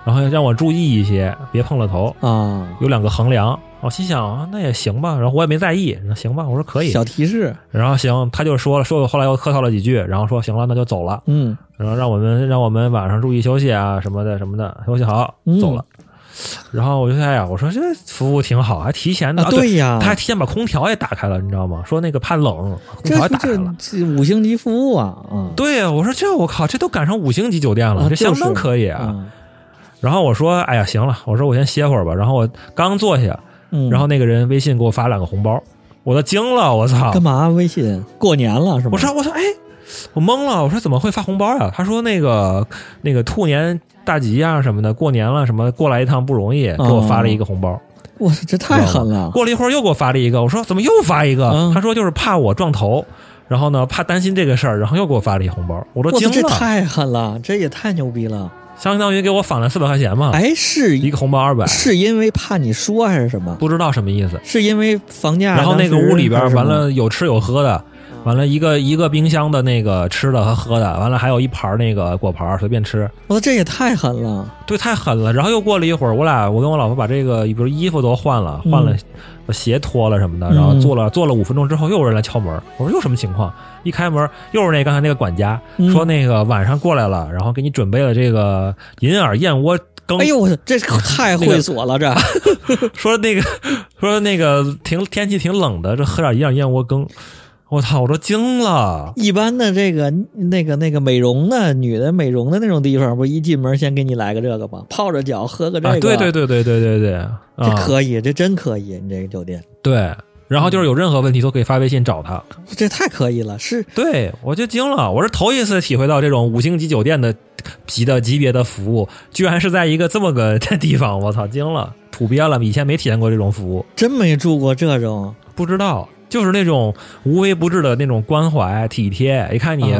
S2: 然后让我注意一些，别碰了头
S1: 啊。
S2: 有两个横梁。”我心想，那也行吧，然后我也没在意，那行吧，我说可以。
S1: 小提示，
S2: 然后行，他就说了，说后来又客套了几句，然后说行了，那就走了。
S1: 嗯，
S2: 然后让我们让我们晚上注意休息啊什么的什么的，休息好走了。然后我就哎呀，我说这服务挺好，还提前的。
S1: 对呀，
S2: 他还提前把空调也打开了，你知道吗？说那个怕冷，空调打开了。
S1: 这五星级服务啊！嗯，
S2: 对呀，我说这我靠，这都赶上五星级酒店了，这相当可以
S1: 啊。
S2: 然后我说哎呀，行了，我说我先歇会儿吧。然后我刚坐下。然后那个人微信给我发两个红包，我都惊了，我操！
S1: 干嘛微信？过年了是吗？
S2: 我说我说哎，我懵了，我说怎么会发红包呀？他说那个那个兔年大吉啊什么的，过年了什么过来一趟不容易，给我发了一个红包。
S1: 我操，这太狠了！
S2: 过了一会儿又给我发了一个，我说怎么又发一个？他说就是怕我撞头，然后呢怕担心这个事儿，然后又给我发了一红包，我都惊了。
S1: 这太狠了，这也太牛逼了。
S2: 相当于给我返了四百块钱嘛。
S1: 哎，是
S2: 一个红包二百，
S1: 是因为怕你说还是什么？
S2: 不知道什么意思。
S1: 是因为房价？
S2: 然后那个屋里边完了有吃有喝的。完了一个一个冰箱的那个吃的和喝的，完了还有一盘那个果盘随便吃。
S1: 我说这也太狠了，
S2: 对，太狠了。然后又过了一会儿，我俩我跟我老婆把这个比如衣服都换了，换了鞋脱了什么的，然后坐了坐了五分钟之后，又有人来敲门。我说又什么情况？一开门又是那刚才那个管家说那个晚上过来了，然后给你准备了这个银耳燕窝羹。
S1: 哎呦，我这 太会所了，这
S2: 说那个说那个挺天气挺冷的，这喝点银耳燕窝羹。我操！我都惊了。
S1: 一般的这个那个那个美容的女的美容的那种地方，不一进门先给你来个这个吗？泡着脚喝个这个。
S2: 对对对对对对对，
S1: 这可以，这真可以。你这个酒店。
S2: 对，然后就是有任何问题都可以发微信找他。
S1: 这太可以了，是。
S2: 对，我就惊了。我是头一次体会到这种五星级酒店的级的级别的服务，居然是在一个这么个地方。我操，惊了，土鳖了，以前没体验过这种服务。
S1: 真没住过这种，
S2: 不知道。就是那种无微不至的那种关怀体贴，一看你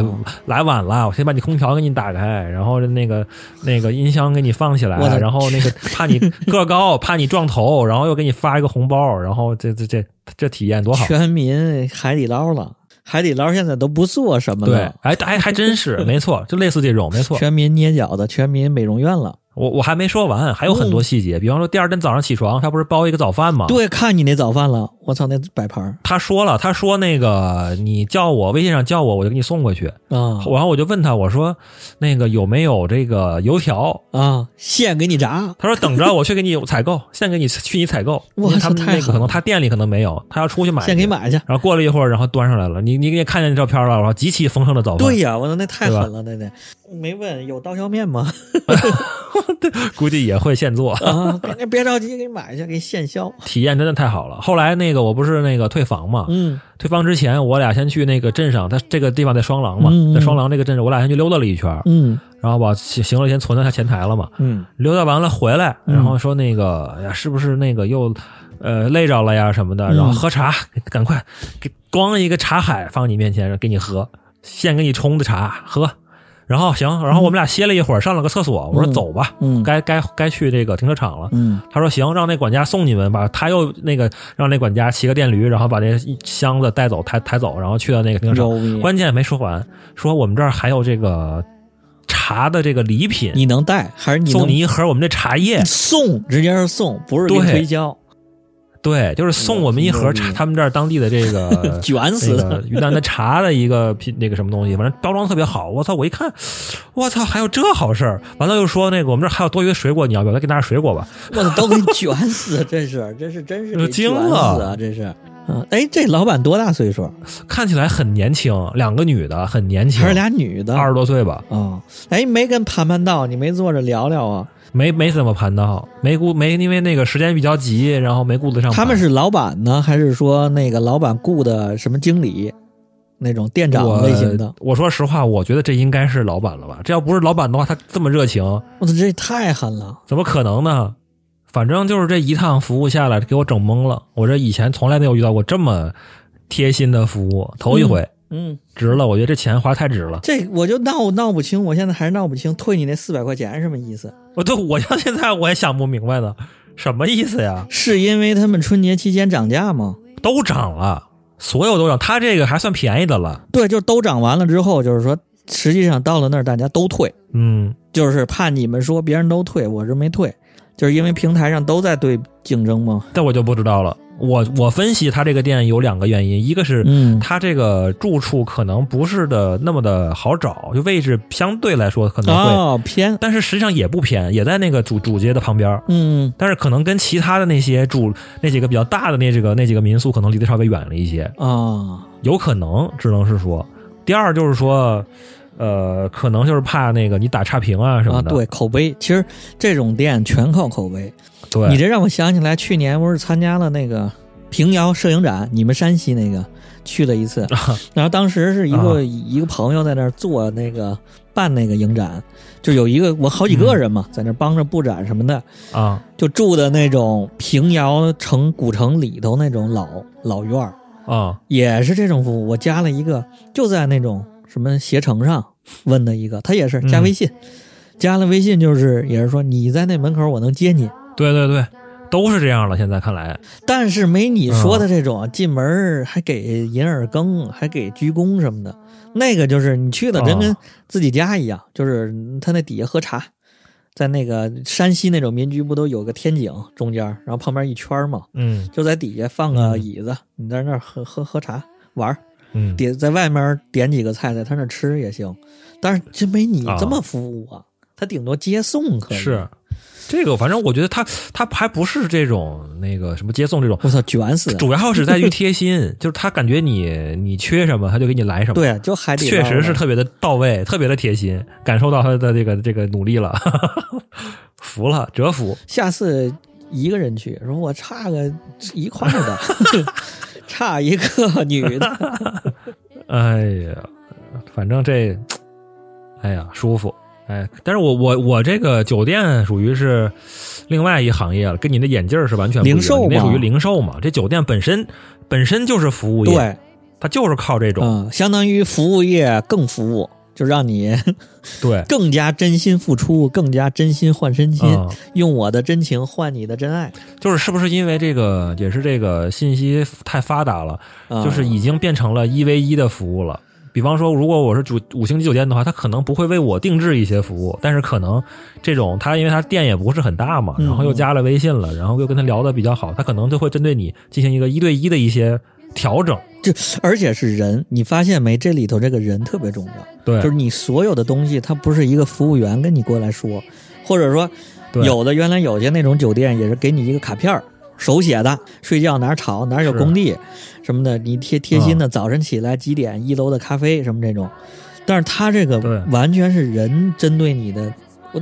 S2: 来晚了，我先把你空调给你打开，然后那个那个音箱给你放起来，然后那个怕你个高，怕你撞头，然后又给你发一个红包，然后这这这这体验多好！
S1: 全民海底捞了，海底捞现在都不做什么了，
S2: 对，哎哎，还真是 没错，就类似这种，没错，
S1: 全民捏脚的，全民美容院了。
S2: 我我还没说完，还有很多细节，比方说第二天早上起床，他不是包一个早饭吗？
S1: 对，看你那早饭了，我操，那摆盘
S2: 他说了，他说那个你叫我微信上叫我，我就给你送过去
S1: 啊。
S2: 然后我就问他，我说那个有没有这个油条
S1: 啊？现给你炸。
S2: 他说等着我去给你采购，现给你去你采购。
S1: 我
S2: 操，那个可能他店里可能没有，他要出去买。
S1: 现给你买去。
S2: 然后过了一会儿，然后端上来了。你你也看见照片了，然后极其丰盛的早饭。
S1: 对呀，我说那太狠了，那那没问有刀削面吗？
S2: 估计也会现做
S1: 啊！别别着急，给你买去，给你现削。
S2: 体验真的太好了。后来那个我不是那个退房嘛，
S1: 嗯，
S2: 退房之前我俩先去那个镇上，他这个地方在双廊嘛，在双廊这个镇上，我俩先去溜达了一圈，
S1: 嗯，
S2: 然后把行李先存到他前台了嘛，
S1: 嗯，
S2: 溜达完了回来，然后说那个呀，是不是那个又呃累着了呀什么的？然后喝茶，赶快给光一个茶海放你面前给你喝，现给你冲的茶喝。然后行，然后我们俩歇了一会儿，上了个厕所。我说走吧，
S1: 嗯，
S2: 该该该去这个停车场了。
S1: 嗯，
S2: 他说行，让那管家送你们吧。他又那个让那管家骑个电驴，然后把那箱子带走，抬抬走，然后去到那个停车场。关键没说完，说我们这儿还有这个茶的这个礼品，
S1: 你能带还是你
S2: 送你一盒我们这茶叶？
S1: 送，直接是送，不是推销。
S2: 对，就是送我们一盒茶，他们这儿当地的这个
S1: 卷死的
S2: 云南的茶的一个品，那个什么东西，反正包装特别好。我操！我一看，我操，还有这好事儿！完了又说那个我们这儿还有多余的水果，你要不要？再给拿点水果吧。
S1: 我操，都给你卷死！真是，真是真是
S2: 惊了！
S1: 真是，嗯，哎，这老板多大岁数？
S2: 看起来很年轻，两个女的，很年轻，
S1: 还是俩女的，
S2: 二十多岁吧？
S1: 啊，哎，没跟盘盘道，你没坐着聊聊啊？
S2: 没没怎么盘到，没顾没因为那个时间比较急，然后没顾得上。
S1: 他们是老板呢，还是说那个老板雇的什么经理，那种店长类型的？
S2: 我说实话，我觉得这应该是老板了吧？这要不是老板的话，他这么热情，
S1: 我操，这太狠了！
S2: 怎么可能呢？反正就是这一趟服务下来，给我整懵了。我这以前从来没有遇到过这么贴心的服务，头一回。
S1: 嗯，
S2: 值了，我觉得这钱花太值了。
S1: 这我就闹闹不清，我现在还是闹不清，退你那四百块钱什么意思？
S2: 我对我到现在我也想不明白呢，什么意思呀？
S1: 是因为他们春节期间涨价吗？
S2: 都涨了，所有都涨，他这个还算便宜的了。
S1: 对，就都涨完了之后，就是说，实际上到了那儿大家都退，
S2: 嗯，
S1: 就是怕你们说别人都退，我这没退，就是因为平台上都在对竞争吗？
S2: 这我就不知道了。我我分析他这个店有两个原因，一个是他这个住处可能不是的那么的好找，就位置相对来说可能会
S1: 偏，
S2: 但是实际上也不偏，也在那个主主街的旁边。
S1: 嗯，
S2: 但是可能跟其他的那些主那几个比较大的那几个那几个民宿可能离得稍微远了一些
S1: 啊，
S2: 有可能只能是说。第二就是说，呃，可能就是怕那个你打差评啊什么的。
S1: 对，口碑，其实这种店全靠口碑。
S2: 对
S1: 你这让我想起来，去年不是参加了那个平遥摄影展，你们山西那个去了一次，然后当时是一个一个朋友在那儿做那个办那个影展，就有一个我好几个人嘛，在那帮着布展什么的
S2: 啊，
S1: 就住的那种平遥城古城里头那种老老院儿
S2: 啊，
S1: 也是这种服务。我加了一个，就在那种什么携程上问的一个，他也是加微信。加了微信就是也是说你在那门口我能接你。
S2: 对对对，都是这样了。现在看来，
S1: 但是没你说的这种进门还给银耳羹，还给鞠躬什么的。那个就是你去的真跟自己家一样，就是他那底下喝茶，在那个山西那种民居不都有个天井中间，然后旁边一圈嘛，
S2: 嗯，
S1: 就在底下放个椅子，你在那儿喝喝喝茶玩儿。
S2: 嗯，
S1: 点在外面点几个菜，在他那吃也行，但是真没你这么服务啊！他顶多接送可以。
S2: 是，这个反正我觉得他他还不是这种那个什么接送这种，
S1: 我操，卷死！
S2: 主要是在于 贴心，就是他感觉你你缺什么，他就给你来什么。
S1: 对，就还得
S2: 确实是特别的到位，特别的贴心，感受到他的这个这个努力了，服了，折服。
S1: 下次一个人去，说我差个一块的。差一个女的，
S2: 哎呀，反正这，哎呀，舒服，哎，但是我我我这个酒店属于是另外一行业了，跟你的眼镜是完全
S1: 零售，
S2: 那属于零售嘛。这酒店本身本身就是服务业，
S1: 对，
S2: 它就是靠这种，
S1: 相当于服务业更服务。就让你
S2: 对
S1: 更加真心付出，更加真心换真心，用我的真情换你的真爱。
S2: 就是是不是因为这个也是这个信息太发达了，就是已经变成了一 v 一的服务了。比方说，如果我是主五星级酒店的话，他可能不会为我定制一些服务，但是可能这种他因为他店也不是很大嘛，然后又加了微信了，然后又跟他聊的比较好，他可能就会针对你进行一个一对一的一些。调整，
S1: 就而且是人，你发现没？这里头这个人特别重要。
S2: 对，
S1: 就是你所有的东西，他不是一个服务员跟你过来说，或者说有的原来有些那种酒店也是给你一个卡片手写的，睡觉哪儿吵哪儿有工地什么的，你贴贴心的，早晨起来几点一楼的咖啡什么这种。但是他这个完全是人针对你的，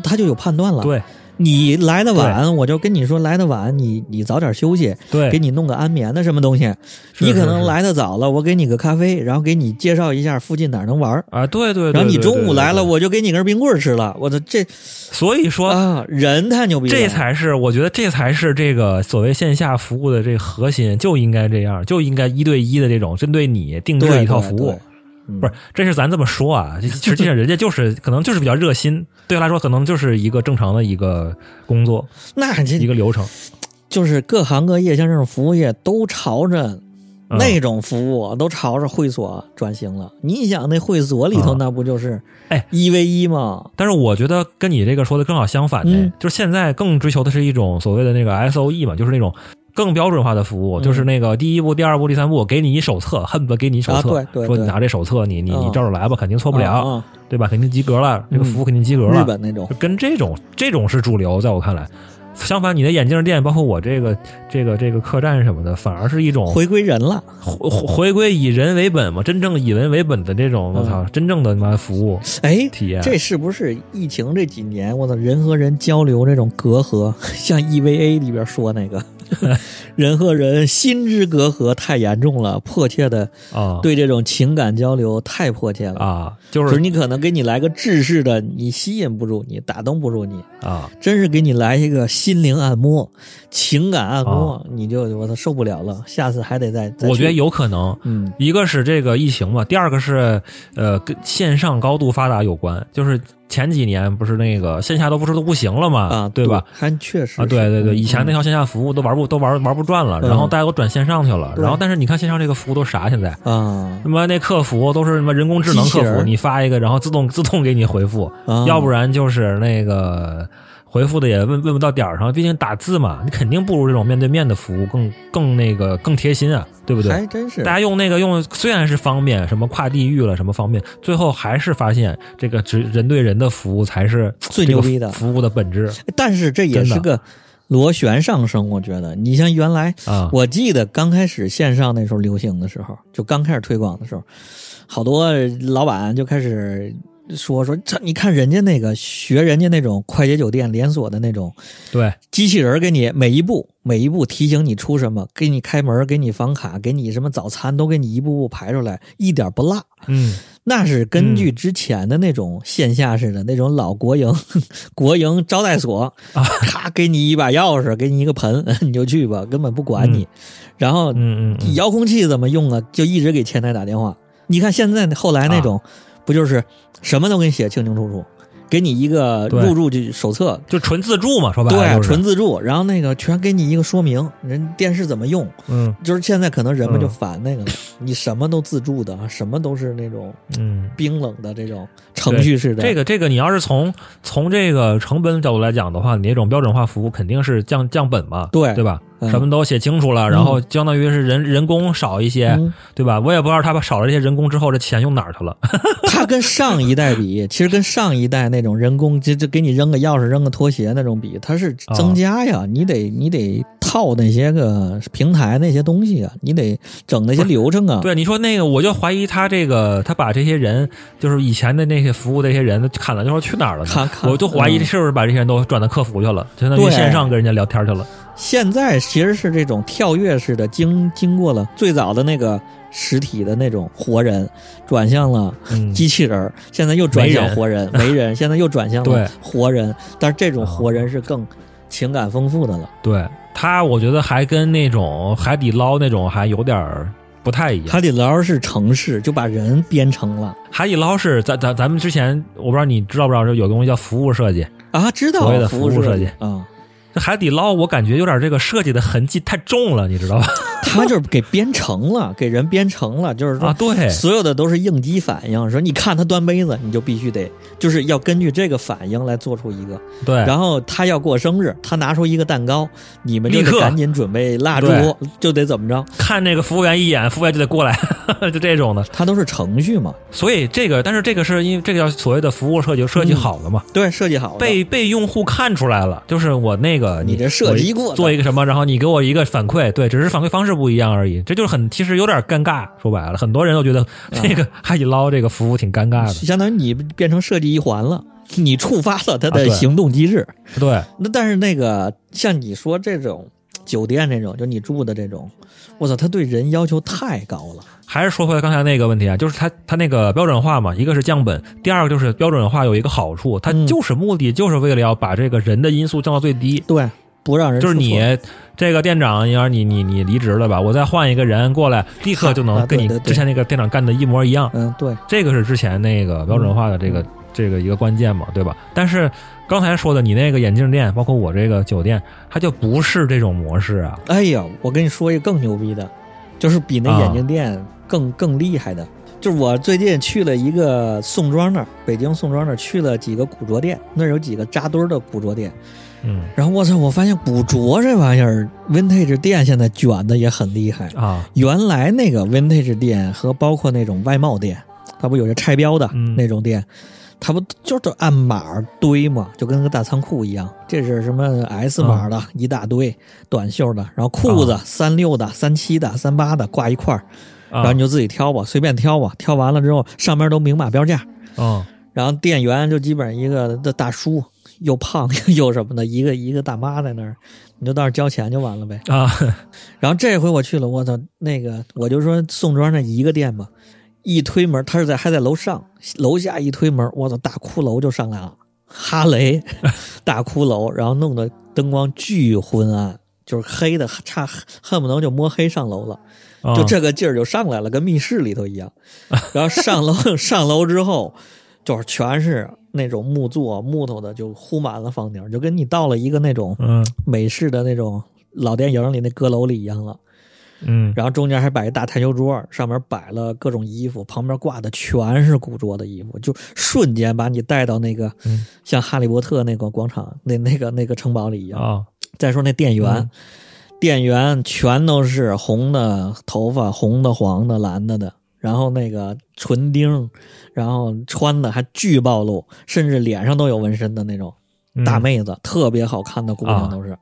S1: 他就有判断了。
S2: 对。
S1: 你来的晚，我就跟你说来的晚，你你早点休息，
S2: 对，
S1: 给你弄个安眠的什么东西。你可能来的早了，我给你个咖啡，然后给你介绍一下附近哪能玩
S2: 啊，对对。
S1: 然后你中午来了，我就给你根冰棍吃了。我的这，
S2: 所以说
S1: 啊，人太牛逼了，
S2: 这才是我觉得这才是这个所谓线下服务的这个核心，就应该这样，就应该一对一的这种针对你定制一套服务。不是，这是咱这么说啊，实际上人家就是可能就是比较热心，对他来说可能就是一个正常的一个工作，
S1: 那
S2: 一个流程，
S1: 就是各行各业像这种服务业都朝着那种服务，都朝着会所转型了。你想那会所里头那不就是
S2: 哎
S1: 一 v 一吗？
S2: 但是我觉得跟你这个说的正好相反呢，就是现在更追求的是一种所谓的那个 S O E 嘛，就是那种。更标准化的服务就是那个第一步、第二步、第三步，给你一手册，恨不得给你一手册，说你拿这手册，你你你照着来吧，肯定错不了，对吧？肯定及格了，这个服务肯定及格了。
S1: 日本那种，
S2: 跟这种这种是主流，在我看来。相反，你的眼镜店，包括我这个这个这个客栈什么的，反而是一种
S1: 回归人了，
S2: 回回归以人为本嘛，真正以人为本的这种，我操，真正的他妈服务，
S1: 哎，
S2: 体验，
S1: 这是不是疫情这几年，我操，人和人交流这种隔阂，像 EVA 里边说那个，人和人心之隔阂太严重了，迫切的
S2: 啊，
S1: 对这种情感交流太迫切了
S2: 啊，
S1: 就是你可能给你来个制式的，你吸引不住你，打动不住你
S2: 啊，
S1: 真是给你来一个。心灵按摩，情感按摩，你就我都受不了了。下次还得再。
S2: 我觉得有可能，
S1: 嗯，
S2: 一个是这个疫情嘛，第二个是呃跟线上高度发达有关。就是前几年不是那个线下都不是都不行了嘛，
S1: 啊，
S2: 对吧？
S1: 还确实
S2: 啊，对对对，以前那套线下服务都玩不都玩玩不转了，然后大家都转线上去了。然后但是你看线上这个服务都啥现在
S1: 啊？
S2: 什么那客服都是什么人工智能客服，你发一个然后自动自动给你回复，要不然就是那个。回复的也问问不到点儿上，毕竟打字嘛，你肯定不如这种面对面的服务更更那个更贴心啊，对不对？
S1: 还真是，
S2: 大家用那个用虽然是方便，什么跨地域了什么方便，最后还是发现这个只人对人的服务才是
S1: 最牛逼的
S2: 服务的本质。
S1: 但是这也是个螺旋上升，我觉得，你像原来
S2: 啊，
S1: 我记得刚开始线上那时候流行的时候，就刚开始推广的时候，好多老板就开始。说说这，你看人家那个学人家那种快捷酒店连锁的那种，
S2: 对，
S1: 机器人给你每一步每一步提醒你出什么，给你开门，给你房卡，给你什么早餐，都给你一步步排出来，一点不落。
S2: 嗯，
S1: 那是根据之前的那种线下式的那种老国营 国营招待所
S2: 啊，
S1: 咔给你一把钥匙，给你一个盆，你就去吧，根本不管你。然后，
S2: 嗯嗯，
S1: 遥控器怎么用啊？就一直给前台打电话。你看现在后来那种。不就是什么都给你写清清楚楚，给你一个入住就手册，
S2: 就纯自助嘛，说白了，
S1: 对，纯自助。然后那个全给你一个说明，人电视怎么用，
S2: 嗯，
S1: 就是现在可能人们就烦那个了，你什么都自助的，什么都是那种
S2: 嗯。
S1: 冰冷的这种程序式的。
S2: 这个这个，你要是从从这个成本角度来讲的话，你那种标准化服务肯定是降降本嘛，
S1: 对。
S2: 对吧？什么都写清楚了，然后相当于是人人工少一些，对吧？我也不知道他把少了这些人工之后，这钱用哪儿去了。
S1: 他跟上一代比，其实跟上一代那种人工就就给你扔个钥匙、扔个拖鞋那种比，它是增加呀。你得你得套那些个平台那些东西啊，你得整那些流程啊。
S2: 对，你说那个，我就怀疑他这个，他把这些人，就是以前的那些服务这些人砍了就说去哪儿了呢？我就怀疑是不是把这些人都转到客服去了，相当于线上跟人家聊天去了。
S1: 现在其实是这种跳跃式的，经经过了最早的那个实体的那种活人，转向了机器人，现在又转向活人，没人，现在又转向了活人，但是这种活人是更情感丰富的了。
S2: 对他，我觉得还跟那种海底捞那种还有点儿不太一样。
S1: 海底捞是城市，就把人编成了。
S2: 海底捞是咱咱咱们之前，我不知道你知道不知道，有个东西叫服务设计
S1: 啊，知道
S2: 所谓的服
S1: 务
S2: 设计
S1: 啊。
S2: 海底捞，我感觉有点这个设计的痕迹太重了，你知道吧？
S1: 他就是给编程了，给人编程了，就是说，
S2: 对，
S1: 所有的都是应激反应。说你看他端杯子，你就必须得，就是要根据这个反应来做出一个。
S2: 对。
S1: 然后他要过生日，他拿出一个蛋糕，你们就得赶紧准备蜡烛，就得怎么着？
S2: 看那个服务员一眼，服务员就得过来，就这种的。
S1: 他都是程序嘛。
S2: 所以这个，但是这个是因为这个叫所谓的服务设计设计好了嘛？
S1: 对，设计好了，
S2: 被被用户看出来了，就是我那个
S1: 你这设计过
S2: 做一个什么，然后你给我一个反馈，对，只是反馈方式不一样而已。这就是很，其实有点尴尬。说白了，很多人都觉得这个海底捞这个服务挺尴尬的，
S1: 相当于你变成设计一环了，你触发了他的行动机制。
S2: 对，
S1: 那但是那个像你说这种酒店这种，就你住的这种，我操，他对人要求太高了。
S2: 还是说回来刚才那个问题啊，就是他他那个标准化嘛，一个是降本，第二个就是标准化有一个好处，它就是目的就是为了要把这个人的因素降到最低。
S1: 对。不让人
S2: 就是你这个店长，你你你离职了吧？我再换一个人过来，立刻就能跟你之前那个店长干的一模一样。
S1: 嗯，对，
S2: 这个是之前那个标准化的这个这个一个关键嘛，对吧？但是刚才说的你那个眼镜店，包括我这个酒店，它就不是这种模式啊。
S1: 哎呀，我跟你说一个更牛逼的，就是比那眼镜店更更厉害的，就是我最近去了一个宋庄那儿，北京宋庄那儿去了几个古着店，那儿有几个扎堆的古着店。
S2: 嗯，
S1: 然后我操，我发现古着这玩意儿，vintage 店现在卷的也很厉害
S2: 啊。
S1: 原来那个 vintage 店和包括那种外贸店，它不有些拆标的那种店，它不就是按码堆嘛，就跟个大仓库一样。这是什么 S 码的一大堆短袖的，然后裤子三六的、三七的、三八的挂一块儿，然后你就自己挑吧，随便挑吧。挑完了之后，上面都明码标价。
S2: 嗯，
S1: 然后店员就基本上一个的大叔。又胖 又什么的，一个一个大妈在那儿，你就到那儿交钱就完了呗
S2: 啊。
S1: 然后这回我去了，我操，那个我就说宋庄那一个店嘛，一推门，他是在还在楼上，楼下一推门，我操，大骷髅就上来了，哈雷 大骷髅，然后弄得灯光巨昏暗，就是黑的差恨不能就摸黑上楼了，就这个劲儿就上来了，跟密室里头一样。然后上楼上楼之后，就是全是。那种木座木头的就糊满了房顶，就跟你到了一个那种美式的那种老电影里那阁楼里一样了。
S2: 嗯，
S1: 然后中间还摆一大台球桌，上面摆了各种衣服，旁边挂的全是古着的衣服，就瞬间把你带到那个像哈利波特那个广场那那个那个城堡里一样。
S2: 啊。
S1: 再说那店员，店员全都是红的头发，红的、黄的、蓝的的。然后那个唇钉，然后穿的还巨暴露，甚至脸上都有纹身的那种大妹子，特别好看的姑娘都是。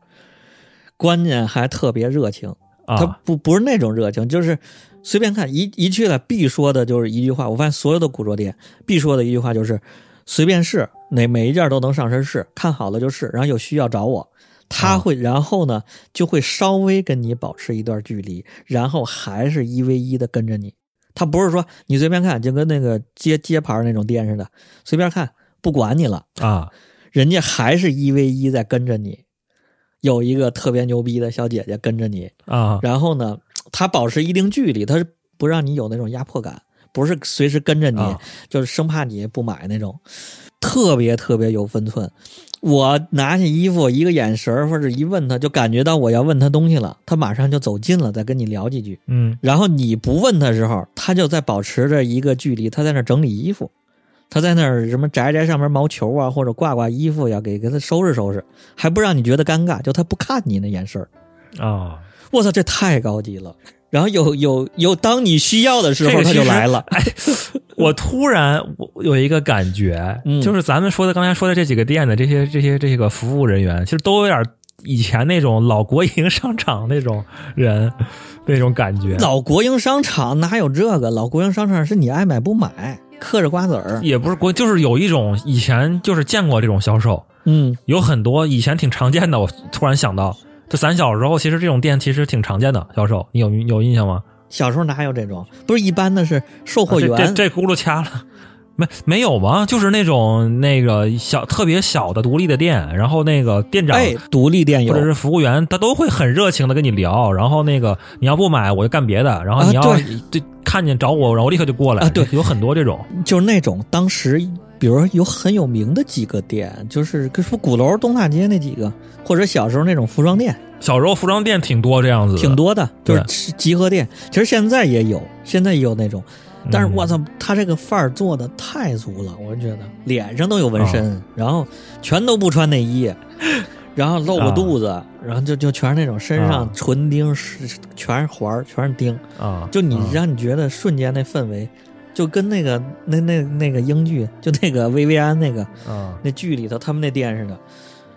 S1: 关键还特别热情，她不不是那种热情，就是随便看一一去了必说的就是一句话。我发现所有的古着店必说的一句话就是随便试，哪每一件都能上身试，看好了就试，然后有需要找我。他会然后呢就会稍微跟你保持一段距离，然后还是一 v 一的跟着你。他不是说你随便看，就跟那个街街牌那种店似的，随便看不管你了
S2: 啊，
S1: 人家还是一 v 一在跟着你，有一个特别牛逼的小姐姐跟着你
S2: 啊，
S1: 然后呢，她保持一定距离，她是不让你有那种压迫感，不是随时跟着你，就是生怕你不买那种。特别特别有分寸。我拿起衣服，一个眼神或者一问她，就感觉到我要问他东西了，她马上就走近了，再跟你聊几句。
S2: 嗯，
S1: 然后你不问他时候，她就在保持着一个距离，她在那整理衣服，他在那儿什么摘摘上面毛球啊，或者挂挂衣服呀，给给他收拾收拾，还不让你觉得尴尬，就他不看你那眼神
S2: 啊，
S1: 我操，这太高级了。然后有有有，当你需要的时候，他就来了。
S2: 哎，我突然我有一个感觉，就是咱们说的刚才说的这几个店的这些这些这些个服务人员，其实都有点以前那种老国营商场那种人那种感觉。
S1: 老国营商场哪有这个？老国营商场是你爱买不买，嗑着瓜子儿。
S2: 也不是国，就是有一种以前就是见过这种销售，
S1: 嗯，
S2: 有很多以前挺常见的。我突然想到。就咱小时候，其实这种店其实挺常见的销售，你有有印象吗？
S1: 小时候哪有这种？不是一般的是售货员。
S2: 这这轱辘掐了，没没有吗？就是那种那个小特别小的独立的店，然后那个店长，
S1: 独立店
S2: 或者是服务员，他都会很热情的跟你聊。然后那个你要不买，我就干别的。然后你要对看见找我，然后我立刻就过来。
S1: 啊，对，
S2: 有很多这种，
S1: 就是那种当时。比如有很有名的几个店，就是说鼓楼东大街那几个，或者小时候那种服装店。
S2: 小时候服装店挺多这样子，
S1: 挺多的，就是集合店。其实现在也有，现在也有那种，但是我操，他这个范儿做的太足了，我觉得脸上都有纹身，然后全都不穿内衣，然后露个肚子，然后就就全是那种身上纯钉，是全是环儿，全是钉
S2: 啊，
S1: 就你让你觉得瞬间那氛围。就跟那个那那那个英剧，就那个薇薇安那个
S2: 啊，
S1: 那剧里头他们那店似的，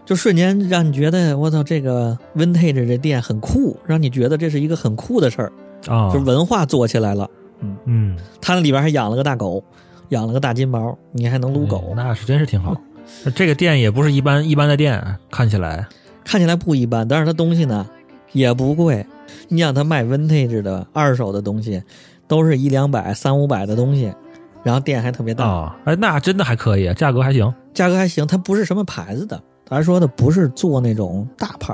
S1: 就瞬间让你觉得我操，这个 vintage 这店很酷，让你觉得这是一个很酷的事儿
S2: 啊，
S1: 就文化做起来了。嗯
S2: 嗯，
S1: 他那里边还养了个大狗，养了个大金毛，你还能撸狗，
S2: 那是真是挺好。这个店也不是一般一般的店，看起来
S1: 看起来不一般，但是它东西呢也不贵。你想他卖 vintage 的二手的东西。都是一两百、三五百的东西，然后店还特别大，
S2: 哎，那真的还可以，价格还行，
S1: 价格还行。它不是什么牌子的，他说的不是做那种大牌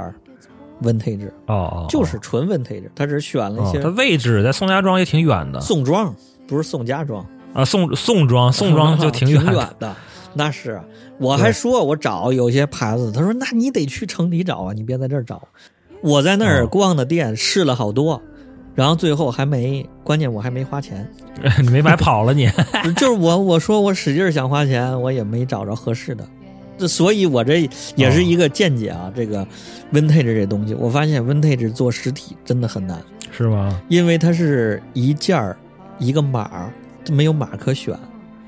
S1: ，vintage
S2: 哦哦，
S1: 就是纯 vintage，他只是选了一些。
S2: 它位置在宋家庄也挺远的，
S1: 宋庄不是宋家庄
S2: 啊，宋宋庄 宋庄就
S1: 挺
S2: 远
S1: 的。那是，我还说我找有些牌子，他说那你得去城里找啊，你别在这儿找。我在那儿逛的店试了好多。然后最后还没，关键我还没花钱，
S2: 你没白跑了你。
S1: 就是我我说我使劲想花钱，我也没找着合适的，这所以我这也是一个见解啊。这个 vintage 这东西，我发现 vintage 做实体真的很难，
S2: 是吗？
S1: 因为它是一件儿一个码，没有码可选，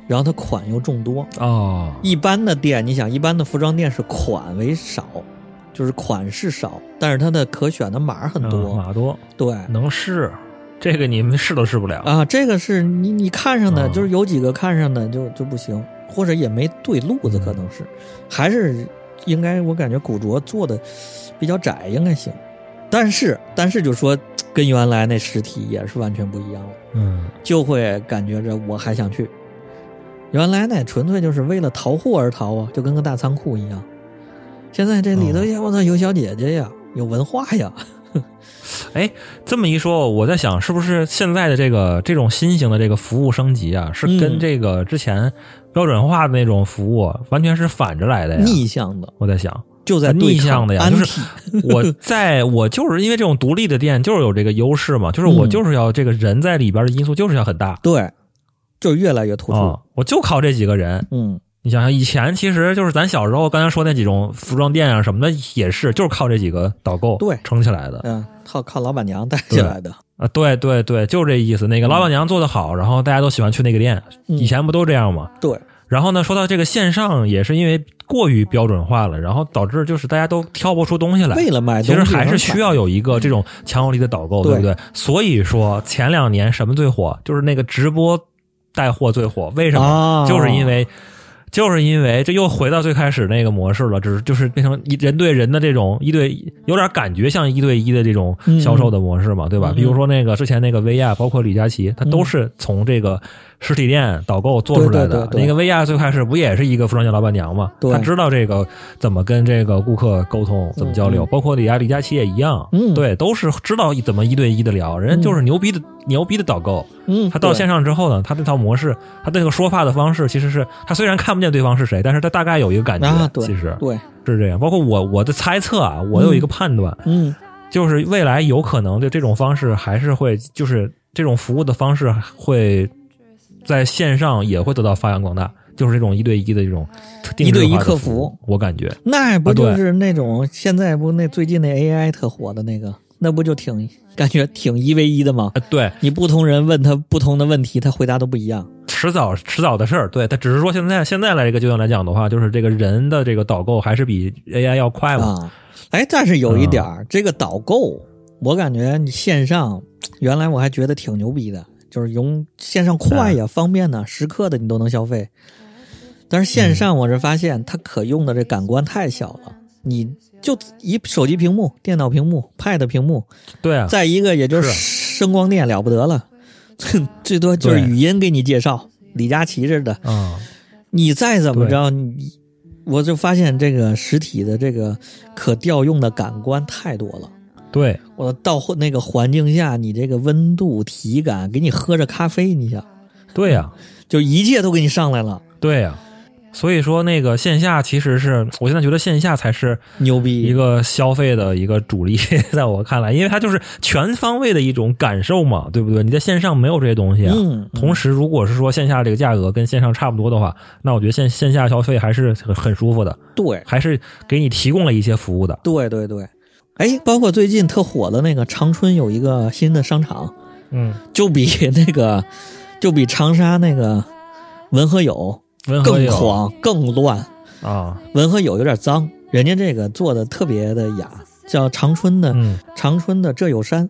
S1: 然后它款又众多
S2: 哦。
S1: 一般的店，你想一般的服装店是款为少。就是款式少，但是它的可选的码很多，
S2: 码多，
S1: 对，
S2: 能试，这个你们试都试不了
S1: 啊。这个是你你看上的，就是有几个看上的就就不行，或者也没对路子，可能是，还是应该我感觉古着做的比较窄，应该行。但是但是就说跟原来那实体也是完全不一样了，
S2: 嗯，
S1: 就会感觉着我还想去。原来那纯粹就是为了淘货而淘啊，就跟个大仓库一样。现在这里头呀，我操，有小姐姐呀，有文化呀。
S2: 哎，这么一说，我在想，是不是现在的这个这种新型的这个服务升级啊，是跟这个之前标准化的那种服务完全是反着来的呀？
S1: 逆向的。
S2: 我在想，
S1: 就在
S2: 逆向的呀，就是 我在我就是因为这种独立的店就是有这个优势嘛，就是我就是要这个人在里边的因素就是要很大，
S1: 对，就是越来越突出，
S2: 我就靠这几个人，
S1: 嗯。
S2: 你想想，以前其实就是咱小时候刚才说那几种服装店啊什么的，也是就是靠这几个导购
S1: 对。
S2: 撑起来的，
S1: 嗯，靠靠老板娘带起来的
S2: 啊，对对对，就是这意思。那个老板娘做的好，然后大家都喜欢去那个店。以前不都这样吗？
S1: 对。
S2: 然后呢，说到这个线上，也是因为过于标准化了，然后导致就是大家都挑不出东西来。
S1: 为了卖，
S2: 其实还是需要有一个这种强有力的导购，对不对？所以说前两年什么最火，就是那个直播带货最火。为什么？就是因为。就是因为这又回到最开始那个模式了，只是就是变成一人对人的这种一对，有点感觉像一对一的这种销售的模式嘛，对吧？比如说那个之前那个薇娅，包括李佳琦，他都是从这个实体店导购做出来的。那个薇娅最开始不也是一个服装店老板娘嘛？她知道这个怎么跟这个顾客沟通，怎么交流。包括李佳李佳琦也一样，对，都是知道怎么一对一的聊。人就是牛逼的牛逼的导购。
S1: 嗯，
S2: 他到线上之后呢，他这套模式，他这个说话的方式，其实是他虽然看不见对方是谁，但是他大概有一个感觉，其实
S1: 对。
S2: 是这样。包括我我的猜测啊，我有一个判断，
S1: 嗯，
S2: 就是未来有可能就这种方式还是会，就是这种服务的方式会在线上也会得到发扬光大。就是这种一对一的这种
S1: 一对一
S2: 客
S1: 服，
S2: 我感觉。
S1: 那不就是那种现在不那最近那 AI 特火的那个，那不就挺感觉挺一 v 一的吗？
S2: 对
S1: 你不同人问他不同的问题，他回答都不一样。
S2: 迟早迟早的事儿，对他只是说现在现在来这个阶段来讲的话，就是这个人的这个导购还是比 AI 要快
S1: 嘛。哎，但是有一点儿，这个导购，我感觉你线上原来我还觉得挺牛逼的，就是用线上快呀、方便呢，时刻的你都能消费。但是线上我是发现它可用的这感官太小了，你就一手机屏幕、电脑屏幕、Pad 屏幕，
S2: 对啊，
S1: 再一个也就是声光电了不得了，最多就是语音给你介绍，李佳琦似的
S2: 啊。
S1: 你再怎么着，你我就发现这个实体的这个可调用的感官太多了。
S2: 对
S1: 我到那个环境下，你这个温度、体感，给你喝着咖啡，你想，
S2: 对呀，
S1: 就一切都给你上来了。
S2: 对呀。所以说，那个线下其实是我现在觉得线下才是
S1: 牛逼
S2: 一个消费的一个主力，在我看来，因为它就是全方位的一种感受嘛，对不对？你在线上没有这些东西啊。
S1: 嗯。
S2: 同时，如果是说线下这个价格跟线上差不多的话，那我觉得线线下消费还是很很舒服的。
S1: 对，
S2: 还是给你提供了一些服务的。
S1: 对对对。哎，包括最近特火的那个长春有一个新的商场，
S2: 嗯，
S1: 就比那个就比长沙那个文和友。更狂更乱
S2: 啊！
S1: 文和友有点脏，人家这个做的特别的雅，叫长春的长春的这有山，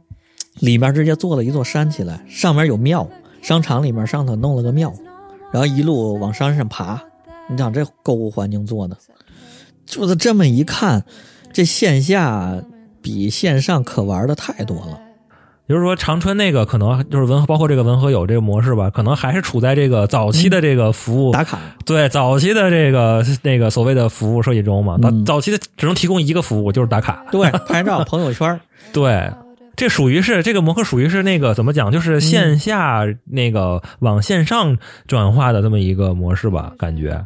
S1: 里面直接做了一座山起来，上面有庙，商场里面上头弄了个庙，然后一路往山上爬。你想这购物环境做的，就是这么一看，这线下比线上可玩的太多了。
S2: 比如说长春那个可能就是文，包括这个文和友这个模式吧，可能还是处在这个早期的这个服务
S1: 打卡，
S2: 对早期的这个那个所谓的服务设计中嘛，早早期的只能提供一个服务，就是打卡，
S1: 对，拍照朋友圈，
S2: 对，这属于是这个模式属于是那个怎么讲，就是线下那个往线上转化的这么一个模式吧，感觉。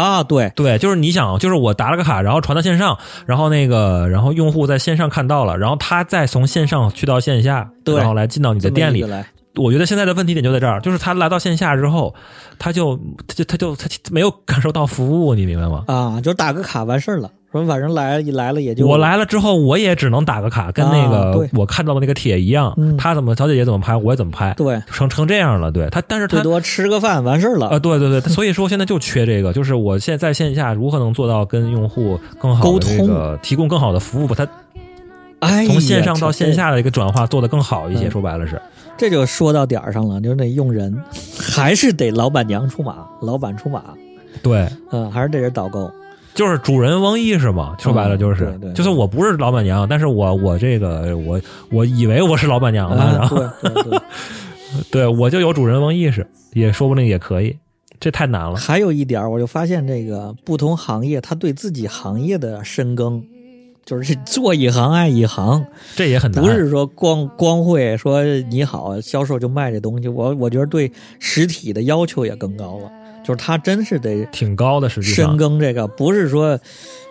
S1: 啊，对
S2: 对，就是你想，就是我打了个卡，然后传到线上，然后那个，然后用户在线上看到了，然后他再从线上去到线下，然后来进到你的店里。我觉得现在的问题点就在这儿，就是他来到线下之后，他就他就他就他没有感受到服务，你明白吗？
S1: 啊，就打个卡完事儿了。说反正来来了也就
S2: 我来了之后，我也只能打个卡，跟那个我看到的那个帖一样。他怎么小姐姐怎么拍，我也怎么拍。
S1: 对，
S2: 成成这样了。对他，但是他
S1: 最多吃个饭完事儿了。
S2: 啊，对对对，所以说现在就缺这个，就是我现在在线下如何能做到跟用户更好
S1: 沟
S2: 通，提供更好的服务，把它
S1: 哎
S2: 从线上到线下的一个转化做得更好一些。说白了是，
S1: 这就说到点儿上了，就是得用人，还是得老板娘出马，老板出马。
S2: 对，
S1: 嗯，还是得人导购。
S2: 就是主人翁意识嘛，说白了就是，就是我不是老板娘，但是我我这个我我以为我是老板娘了，然后对 我就有主人翁意识，也说不定也可以，这太难了。
S1: 还有一点，我就发现这个不同行业，他对自己行业的深耕，就是做一行爱一行，
S2: 这也很难。
S1: 不是说光光会说你好，销售就卖这东西。我我觉得对实体的要求也更高了。就是他真是得
S2: 挺高的，实际上
S1: 深耕这个不是说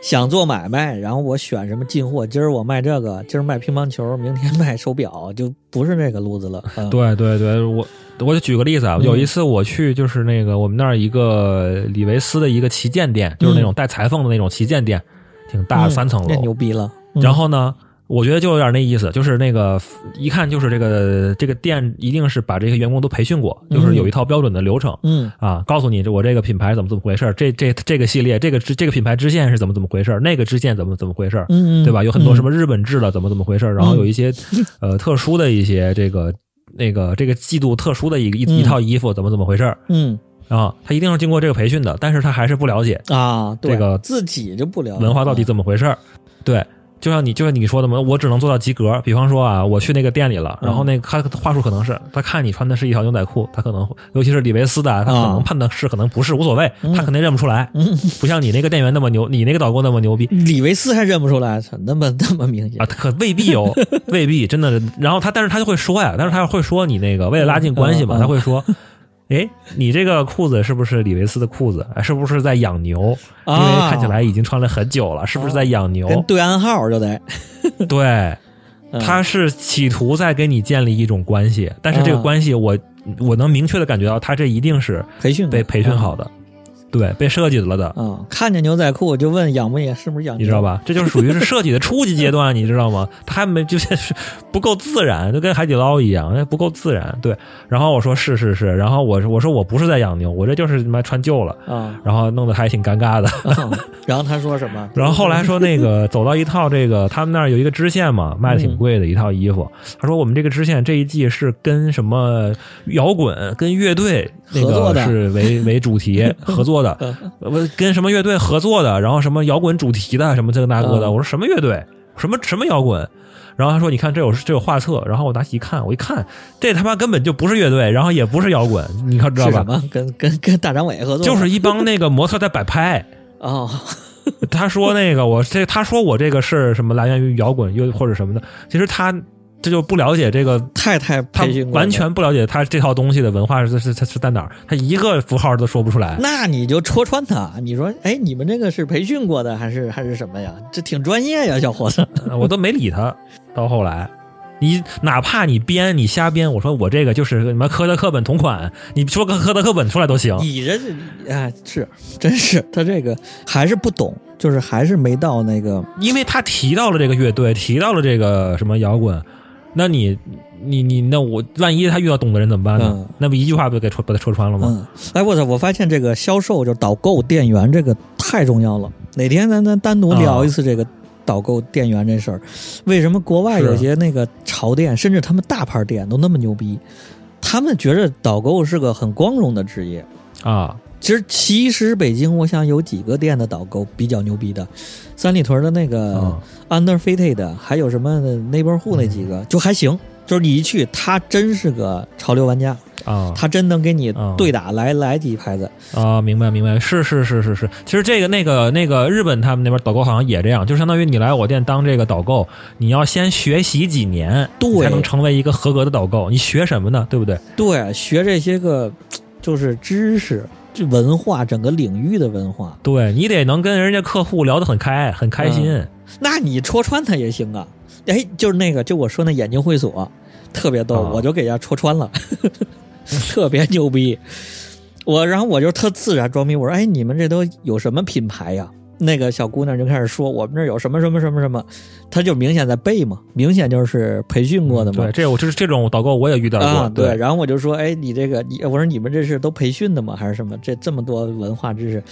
S1: 想做买卖，然后我选什么进货，今儿我卖这个，今儿卖乒乓球，明天卖手表，就不是那个路子了。
S2: 对对对，我我就举个例子啊，有一次我去就是那个我们那儿一个李维斯的一个旗舰店，就是那种带裁缝的那种旗舰店，挺大，三层楼，
S1: 牛逼了。
S2: 然后呢？我觉得就有点那意思，就是那个一看就是这个这个店一定是把这些员工都培训过，就是有一套标准的流程，
S1: 嗯。
S2: 啊，告诉你我这个品牌怎么怎么回事这这这个系列这个这个品牌支线是怎么怎么回事那个支线怎么怎么回事
S1: 嗯
S2: 对吧？有很多什么日本制的怎么怎么回事然后有一些呃特殊的一些这个那个这个季度特殊的一一一套衣服怎么怎么回事
S1: 嗯。
S2: 啊，他一定是经过这个培训的，但是他还是不了解
S1: 啊，
S2: 这个
S1: 自己就不了解。
S2: 文化到底怎么回事对。就像你就像你说的嘛，我只能做到及格。比方说啊，我去那个店里了，然后那他话术可能是他看你穿的是一条牛仔裤，他可能尤其是李维斯的，他可能判断是可能不是无所谓，他肯定认不出来。不像你那个店员那么牛，你那个导购那么牛逼，
S1: 李维斯还认不出来，那么那么明显
S2: 啊？可未必有，未必真的。然后他但是他就会说呀，但是他会说你那个为了拉近关系嘛，他会说。哎，你这个裤子是不是李维斯的裤子？是不是在养牛？因为看起来已经穿了很久了，是不是在养牛？
S1: 跟对暗号就得。
S2: 对，他是企图在跟你建立一种关系，但是这个关系，我我能明确的感觉到，他这一定是
S1: 培训
S2: 被培训好的。对，被设计了的。
S1: 嗯，看见牛仔裤我就问养不养，是不是养？
S2: 你知道吧？这就是属于是设计的初级阶段，你知道吗？他还没就是不够自然，就跟海底捞一样，不够自然。对。然后我说是是是，然后我我说我不是在养牛，我这就是他妈穿旧了啊。然后弄得还挺尴尬的。
S1: 然后他说什么？
S2: 然后后来说那个 走到一套这个他们那儿有一个支线嘛，卖的挺贵的一套衣服。他说我们这个支线这一季是跟什么摇滚跟乐队那个是为 为主题合作。的，我跟什么乐队合作的，然后什么摇滚主题的，什么这个那个的。我说什么乐队，什么什么摇滚。然后他说：“你看，这有这有画册。”然后我拿起一看，我一看，这他妈根本就不是乐队，然后也不是摇滚，你看知道吧？
S1: 什么？跟跟跟大张伟合作？
S2: 就是一帮那个模特在摆拍。
S1: 哦，
S2: 他说那个我这，他说我这个是什么来源于摇滚又或者什么的？其实他。这就不了解这个
S1: 太太，
S2: 他完全不了解他这套东西的文化是是是是在哪儿，他一个符号都说不出来。
S1: 那你就戳穿他，你说，哎，你们这个是培训过的还是还是什么呀？这挺专业呀，小伙子。
S2: 我都没理他。到后来，你哪怕你编，你瞎编，我说我这个就是什么科德课本同款，你说个科德课本出来都行。
S1: 你这哎是真是他这个还是不懂，就是还是没到那个，
S2: 因为他提到了这个乐队，提到了这个什么摇滚。那你，你你那我万一他遇到懂的人怎么办呢？那不一句话不就给戳把他戳穿了吗？
S1: 哎，我操！我发现这个销售就导购店员这个太重要了。哪天咱咱单独聊一次这个导购店员这事儿？为什么国外有些那个潮店，甚至他们大牌店都那么牛逼？他们觉着导购是个很光荣的职业
S2: 啊。
S1: 其实，其实北京我想有几个店的导购比较牛逼的。三里屯的那个 Underfitted，还有什么 Neighborhood 那几个就还行，就是你一去，他真是个潮流玩家
S2: 啊，
S1: 他真能给你对打来来几牌子
S2: 啊，明白明白，是是是是是，其实这个那个那个日本他们那边导购好像也这样，就相当于你来我店当这个导购，你要先学习几年，
S1: 对，
S2: 才能成为一个合格的导购。你学什么呢？对不对？
S1: 对，学这些个就是知识。文化整个领域的文化，
S2: 对你得能跟人家客户聊得很开，很开心。
S1: 那你戳穿他也行啊！哎，就是那个，就我说那眼镜会所，特别逗，我就给人家戳穿了，特别牛逼。我然后我就特自然装逼，我说：“哎，你们这都有什么品牌呀？”那个小姑娘就开始说：“我们这有什么什么什么什么。”她就明显在背嘛，明显就是培训过的嘛。
S2: 对，这我就是这种导购我也遇到过。
S1: 对，然后我就说：“哎，你这个，你我说你们这是都培训的吗？还是什么？这这么多文化知识，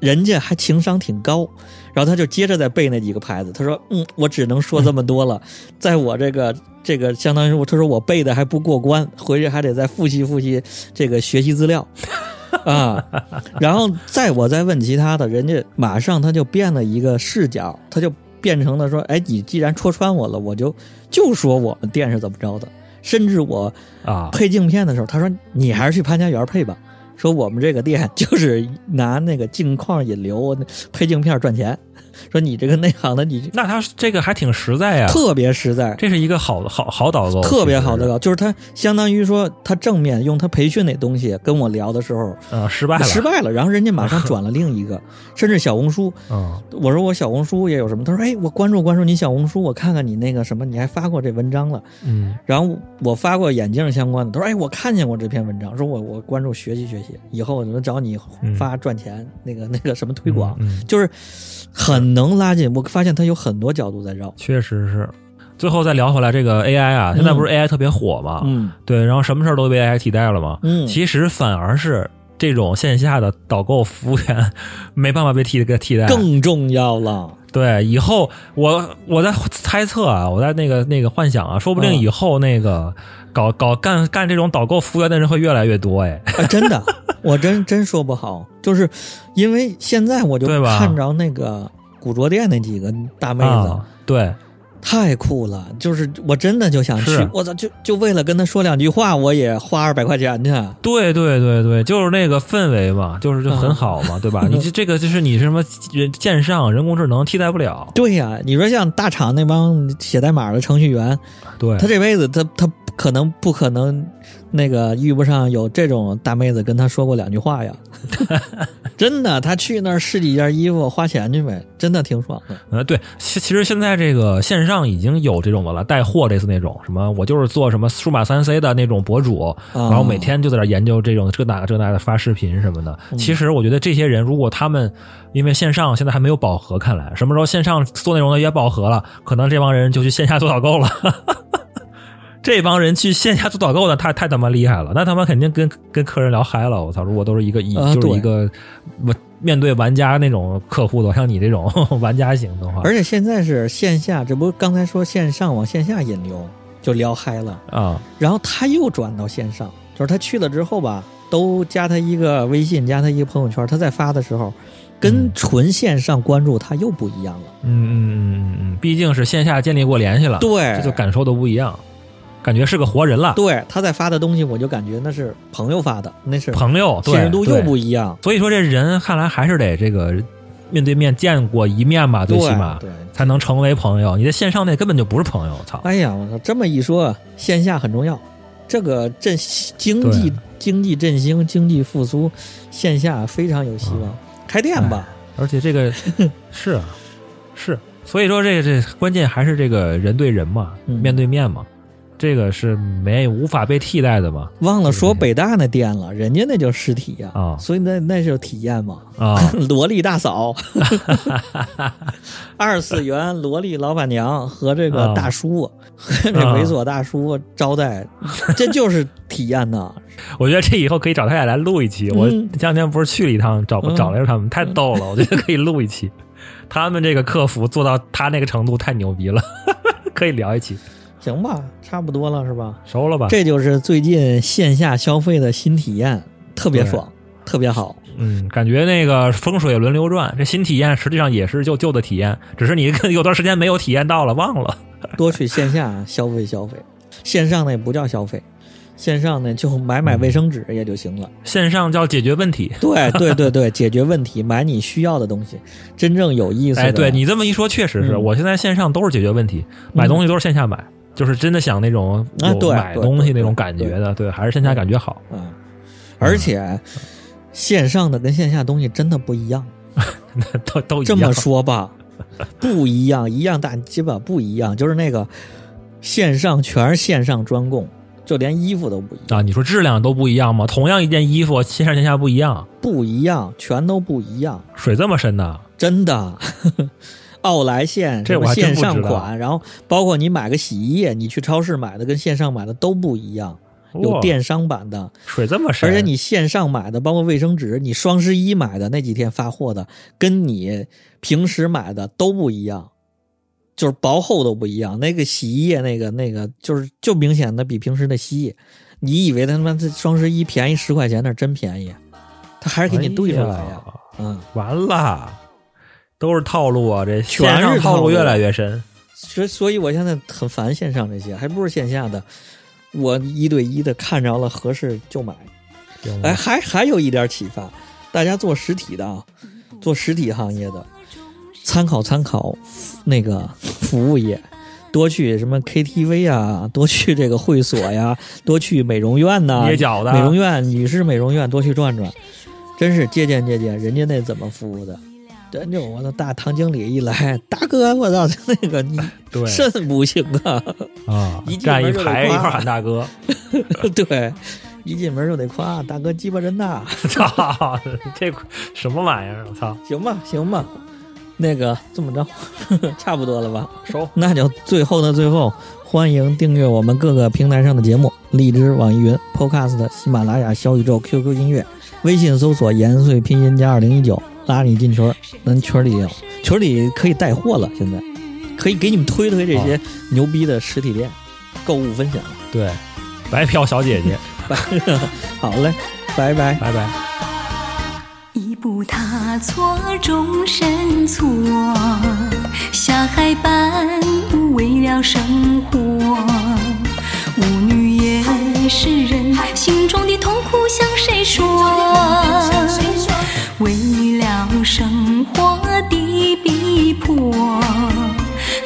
S1: 人家还情商挺高。”然后她就接着在背那几个牌子。她说：“嗯，我只能说这么多了，在我这个这个相当于我，他说我背的还不过关，回去还得再复习复习这个学习资料。”啊，然后再我再问其他的，人家马上他就变了一个视角，他就变成了说：“哎，你既然戳穿我了，我就就说我们店是怎么着的。”甚至我
S2: 啊
S1: 配镜片的时候，他说：“你还是去潘家园配吧。”说我们这个店就是拿那个镜框引流配镜片赚钱。说你这个内行的，你
S2: 那他这个还挺实在呀，
S1: 特别实在。
S2: 这是一个好好好导购，
S1: 特别好的导，就是他相当于说他正面用他培训那东西跟我聊的时候，
S2: 啊，失败了，
S1: 失败了。然后人家马上 转了另一个，甚至小红书，
S2: 嗯，
S1: 我说我小红书也有什么，他说哎，我关注关注你小红书，我看看你那个什么，你还发过这文章了，
S2: 嗯，
S1: 然后我发过眼镜相关的，他说哎，我看见过这篇文章，说我我关注学习学习，以后我能找你发赚钱那个那个什么推广，就是很能拉近我。发现它有很多角度在绕，
S2: 确实是。最后再聊回来，这个 AI 啊，现在不是 AI 特别火嘛？
S1: 嗯，
S2: 对，然后什么事儿都被 AI 替代了嘛？
S1: 嗯，
S2: 其实反而是这种线下的导购服务员没办法被替给替代，
S1: 更重要了。
S2: 对，以后我我在猜测啊，我在那个那个幻想啊，说不定以后那个搞搞干干这种导购服务员的人会越来越多哎，
S1: 真的，我真真说不好，就是因为现在我就看着那个。古着店那几个大妹子，
S2: 对。
S1: 太酷了！就是我真的就想去，我操，就就为了跟他说两句话，我也花二百块钱去。
S2: 对对对对，就是那个氛围嘛，就是就很好嘛，对吧？你这这个就是你什么人线上人工智能替代不了。
S1: 对呀，你说像大厂那帮写代码的程序员，
S2: 对
S1: 他这辈子他他可能不可能。那个遇不上有这种大妹子跟他说过两句话呀，真的，他去那儿试几件衣服，花钱去呗，真的挺爽的。
S2: 呃，对，其其实现在这个线上已经有这种的了，带货类似那种什么，我就是做什么数码三 C 的那种博主，然后每天就在那研究这种这那这那的发视频什么的。其实我觉得这些人，如果他们因为线上现在还没有饱和，看来什么时候线上做内容的也饱和了，可能这帮人就去线下做导购了。这帮人去线下做导购的，太太他妈厉害了！那他妈肯定跟跟客人聊嗨了。我操，如果都是一个一就是一个我面对玩家那种客户的，像你这种 玩家型的话，
S1: 而且现在是线下，这不刚才说线上往线下引流就聊嗨了
S2: 啊。
S1: 然后他又转到线上，就是他去了之后吧，都加他一个微信，加他一个朋友圈，他在发的时候，跟纯线上关注他又不一样了。
S2: 嗯嗯嗯嗯嗯，毕竟是线下建立过联系了，
S1: 对，
S2: 这就感受都不一样。感觉是个活人了，
S1: 对他在发的东西，我就感觉那是朋友发的，那是
S2: 朋友，
S1: 信任度又不一样。
S2: 所以说，这人看来还是得这个面对面见过一面吧，最起码
S1: 对
S2: 才能成为朋友。你在线上那根本就不是朋友，操！
S1: 哎呀，我操，这么一说，线下很重要，这个振经济经济振兴、经济复苏，线下非常有希望。开店吧，
S2: 而且这个 是啊，是，所以说这个这关键还是这个人对人嘛，面对面嘛。这个是没无法被替代的嘛？
S1: 忘了说北大那店了，人家那叫实体呀，
S2: 啊，
S1: 所以那那是体验嘛，
S2: 啊，
S1: 萝莉大嫂，二次元萝莉老板娘和这个大叔，这猥琐大叔招待，这就是体验呐。
S2: 我觉得这以后可以找他俩来录一期。我前两天不是去了一趟，找找来着他们，太逗了。我觉得可以录一期，他们这个客服做到他那个程度太牛逼了，可以聊一期。
S1: 行吧，差不多了是吧？
S2: 熟了吧？
S1: 这就是最近线下消费的新体验，特别爽，特别好。
S2: 嗯，感觉那个风水轮流转，这新体验实际上也是旧旧的体验，只是你 有段时间没有体验到了，忘了。
S1: 多去线下消费消费，线上那不叫消费，线上呢就买买卫生纸也就行了。
S2: 线上叫解决问题。
S1: 对对对对，解决问题，买你需要的东西，真正有意思。
S2: 哎，对你这么一说，确实是我现在线上都是解决问题，买东西都是线下买。就是真的想那种有买东西那种感觉的，对，还是线下感觉好。
S1: 嗯，而且线上的跟线下东西真的不一样。
S2: 都都
S1: 这么说吧，不一样，一样大鸡巴不一样。就是那个线上全是线上专供，就连衣服都不一样
S2: 啊！你说质量都不一样吗？同样一件衣服，线上线下不一样，
S1: 不一样，全都不一样。
S2: 水这么深呢？
S1: 真的。奥莱线
S2: 这
S1: 线上款，然后包括你买个洗衣液，你去超市买的跟线上买的都不一样，有电商版的，
S2: 水这么深，
S1: 而且你线上买的，包括卫生纸，你双十一买的那几天发货的，跟你平时买的都不一样，就是薄厚都不一样。那个洗衣液，那个那个就是就明显的比平时的稀，你以为他妈这双十一便宜十块钱，那真便宜，他还是给你兑出来呀，嗯，
S2: 完了。都是套路啊！这线上套路越来越深，
S1: 所所以，我现在很烦线上这些，还不如线下的。我一对一的看着了合适就买。哎，还还有一点启发，大家做实体的啊，做实体行业的，参考参考那个服务业，多去什么 KTV 啊，多去这个会所呀，多去美容院呐，
S2: 捏脚的
S1: 美容院、女士美容院，多去转转，真是借鉴借鉴人家那怎么服务的。真就我的大堂经理一来，大哥，我操，那个你肾不行啊
S2: 啊！
S1: 一站
S2: 一排一块喊大哥，
S1: 对，一进门就得夸大哥鸡巴真大，
S2: 操，这什么玩意儿？我操，
S1: 行吧，行吧，那个这么着，差不多了吧？
S2: 收，
S1: 那就最后的最后，欢迎订阅我们各个平台上的节目：荔枝、网易云、Podcast、喜马拉雅、小宇宙、QQ 音乐、微信搜索“延岁拼音加二零一九”。拉你进群，咱群里有，群里可以带货了。现在可以给你们推推这些牛逼的实体店，购物分享。
S2: 对，白嫖小姐姐，
S1: 好嘞，拜拜，
S2: 拜拜。
S3: 一步踏错终身错，下海般为了生活。是人，心中的痛苦向谁说？为了生活的逼迫，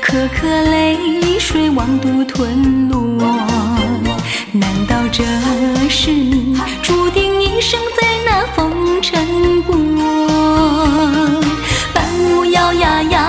S3: 颗颗泪水往肚吞落。难道这是你注定一生在那风尘过？伴舞摇呀摇，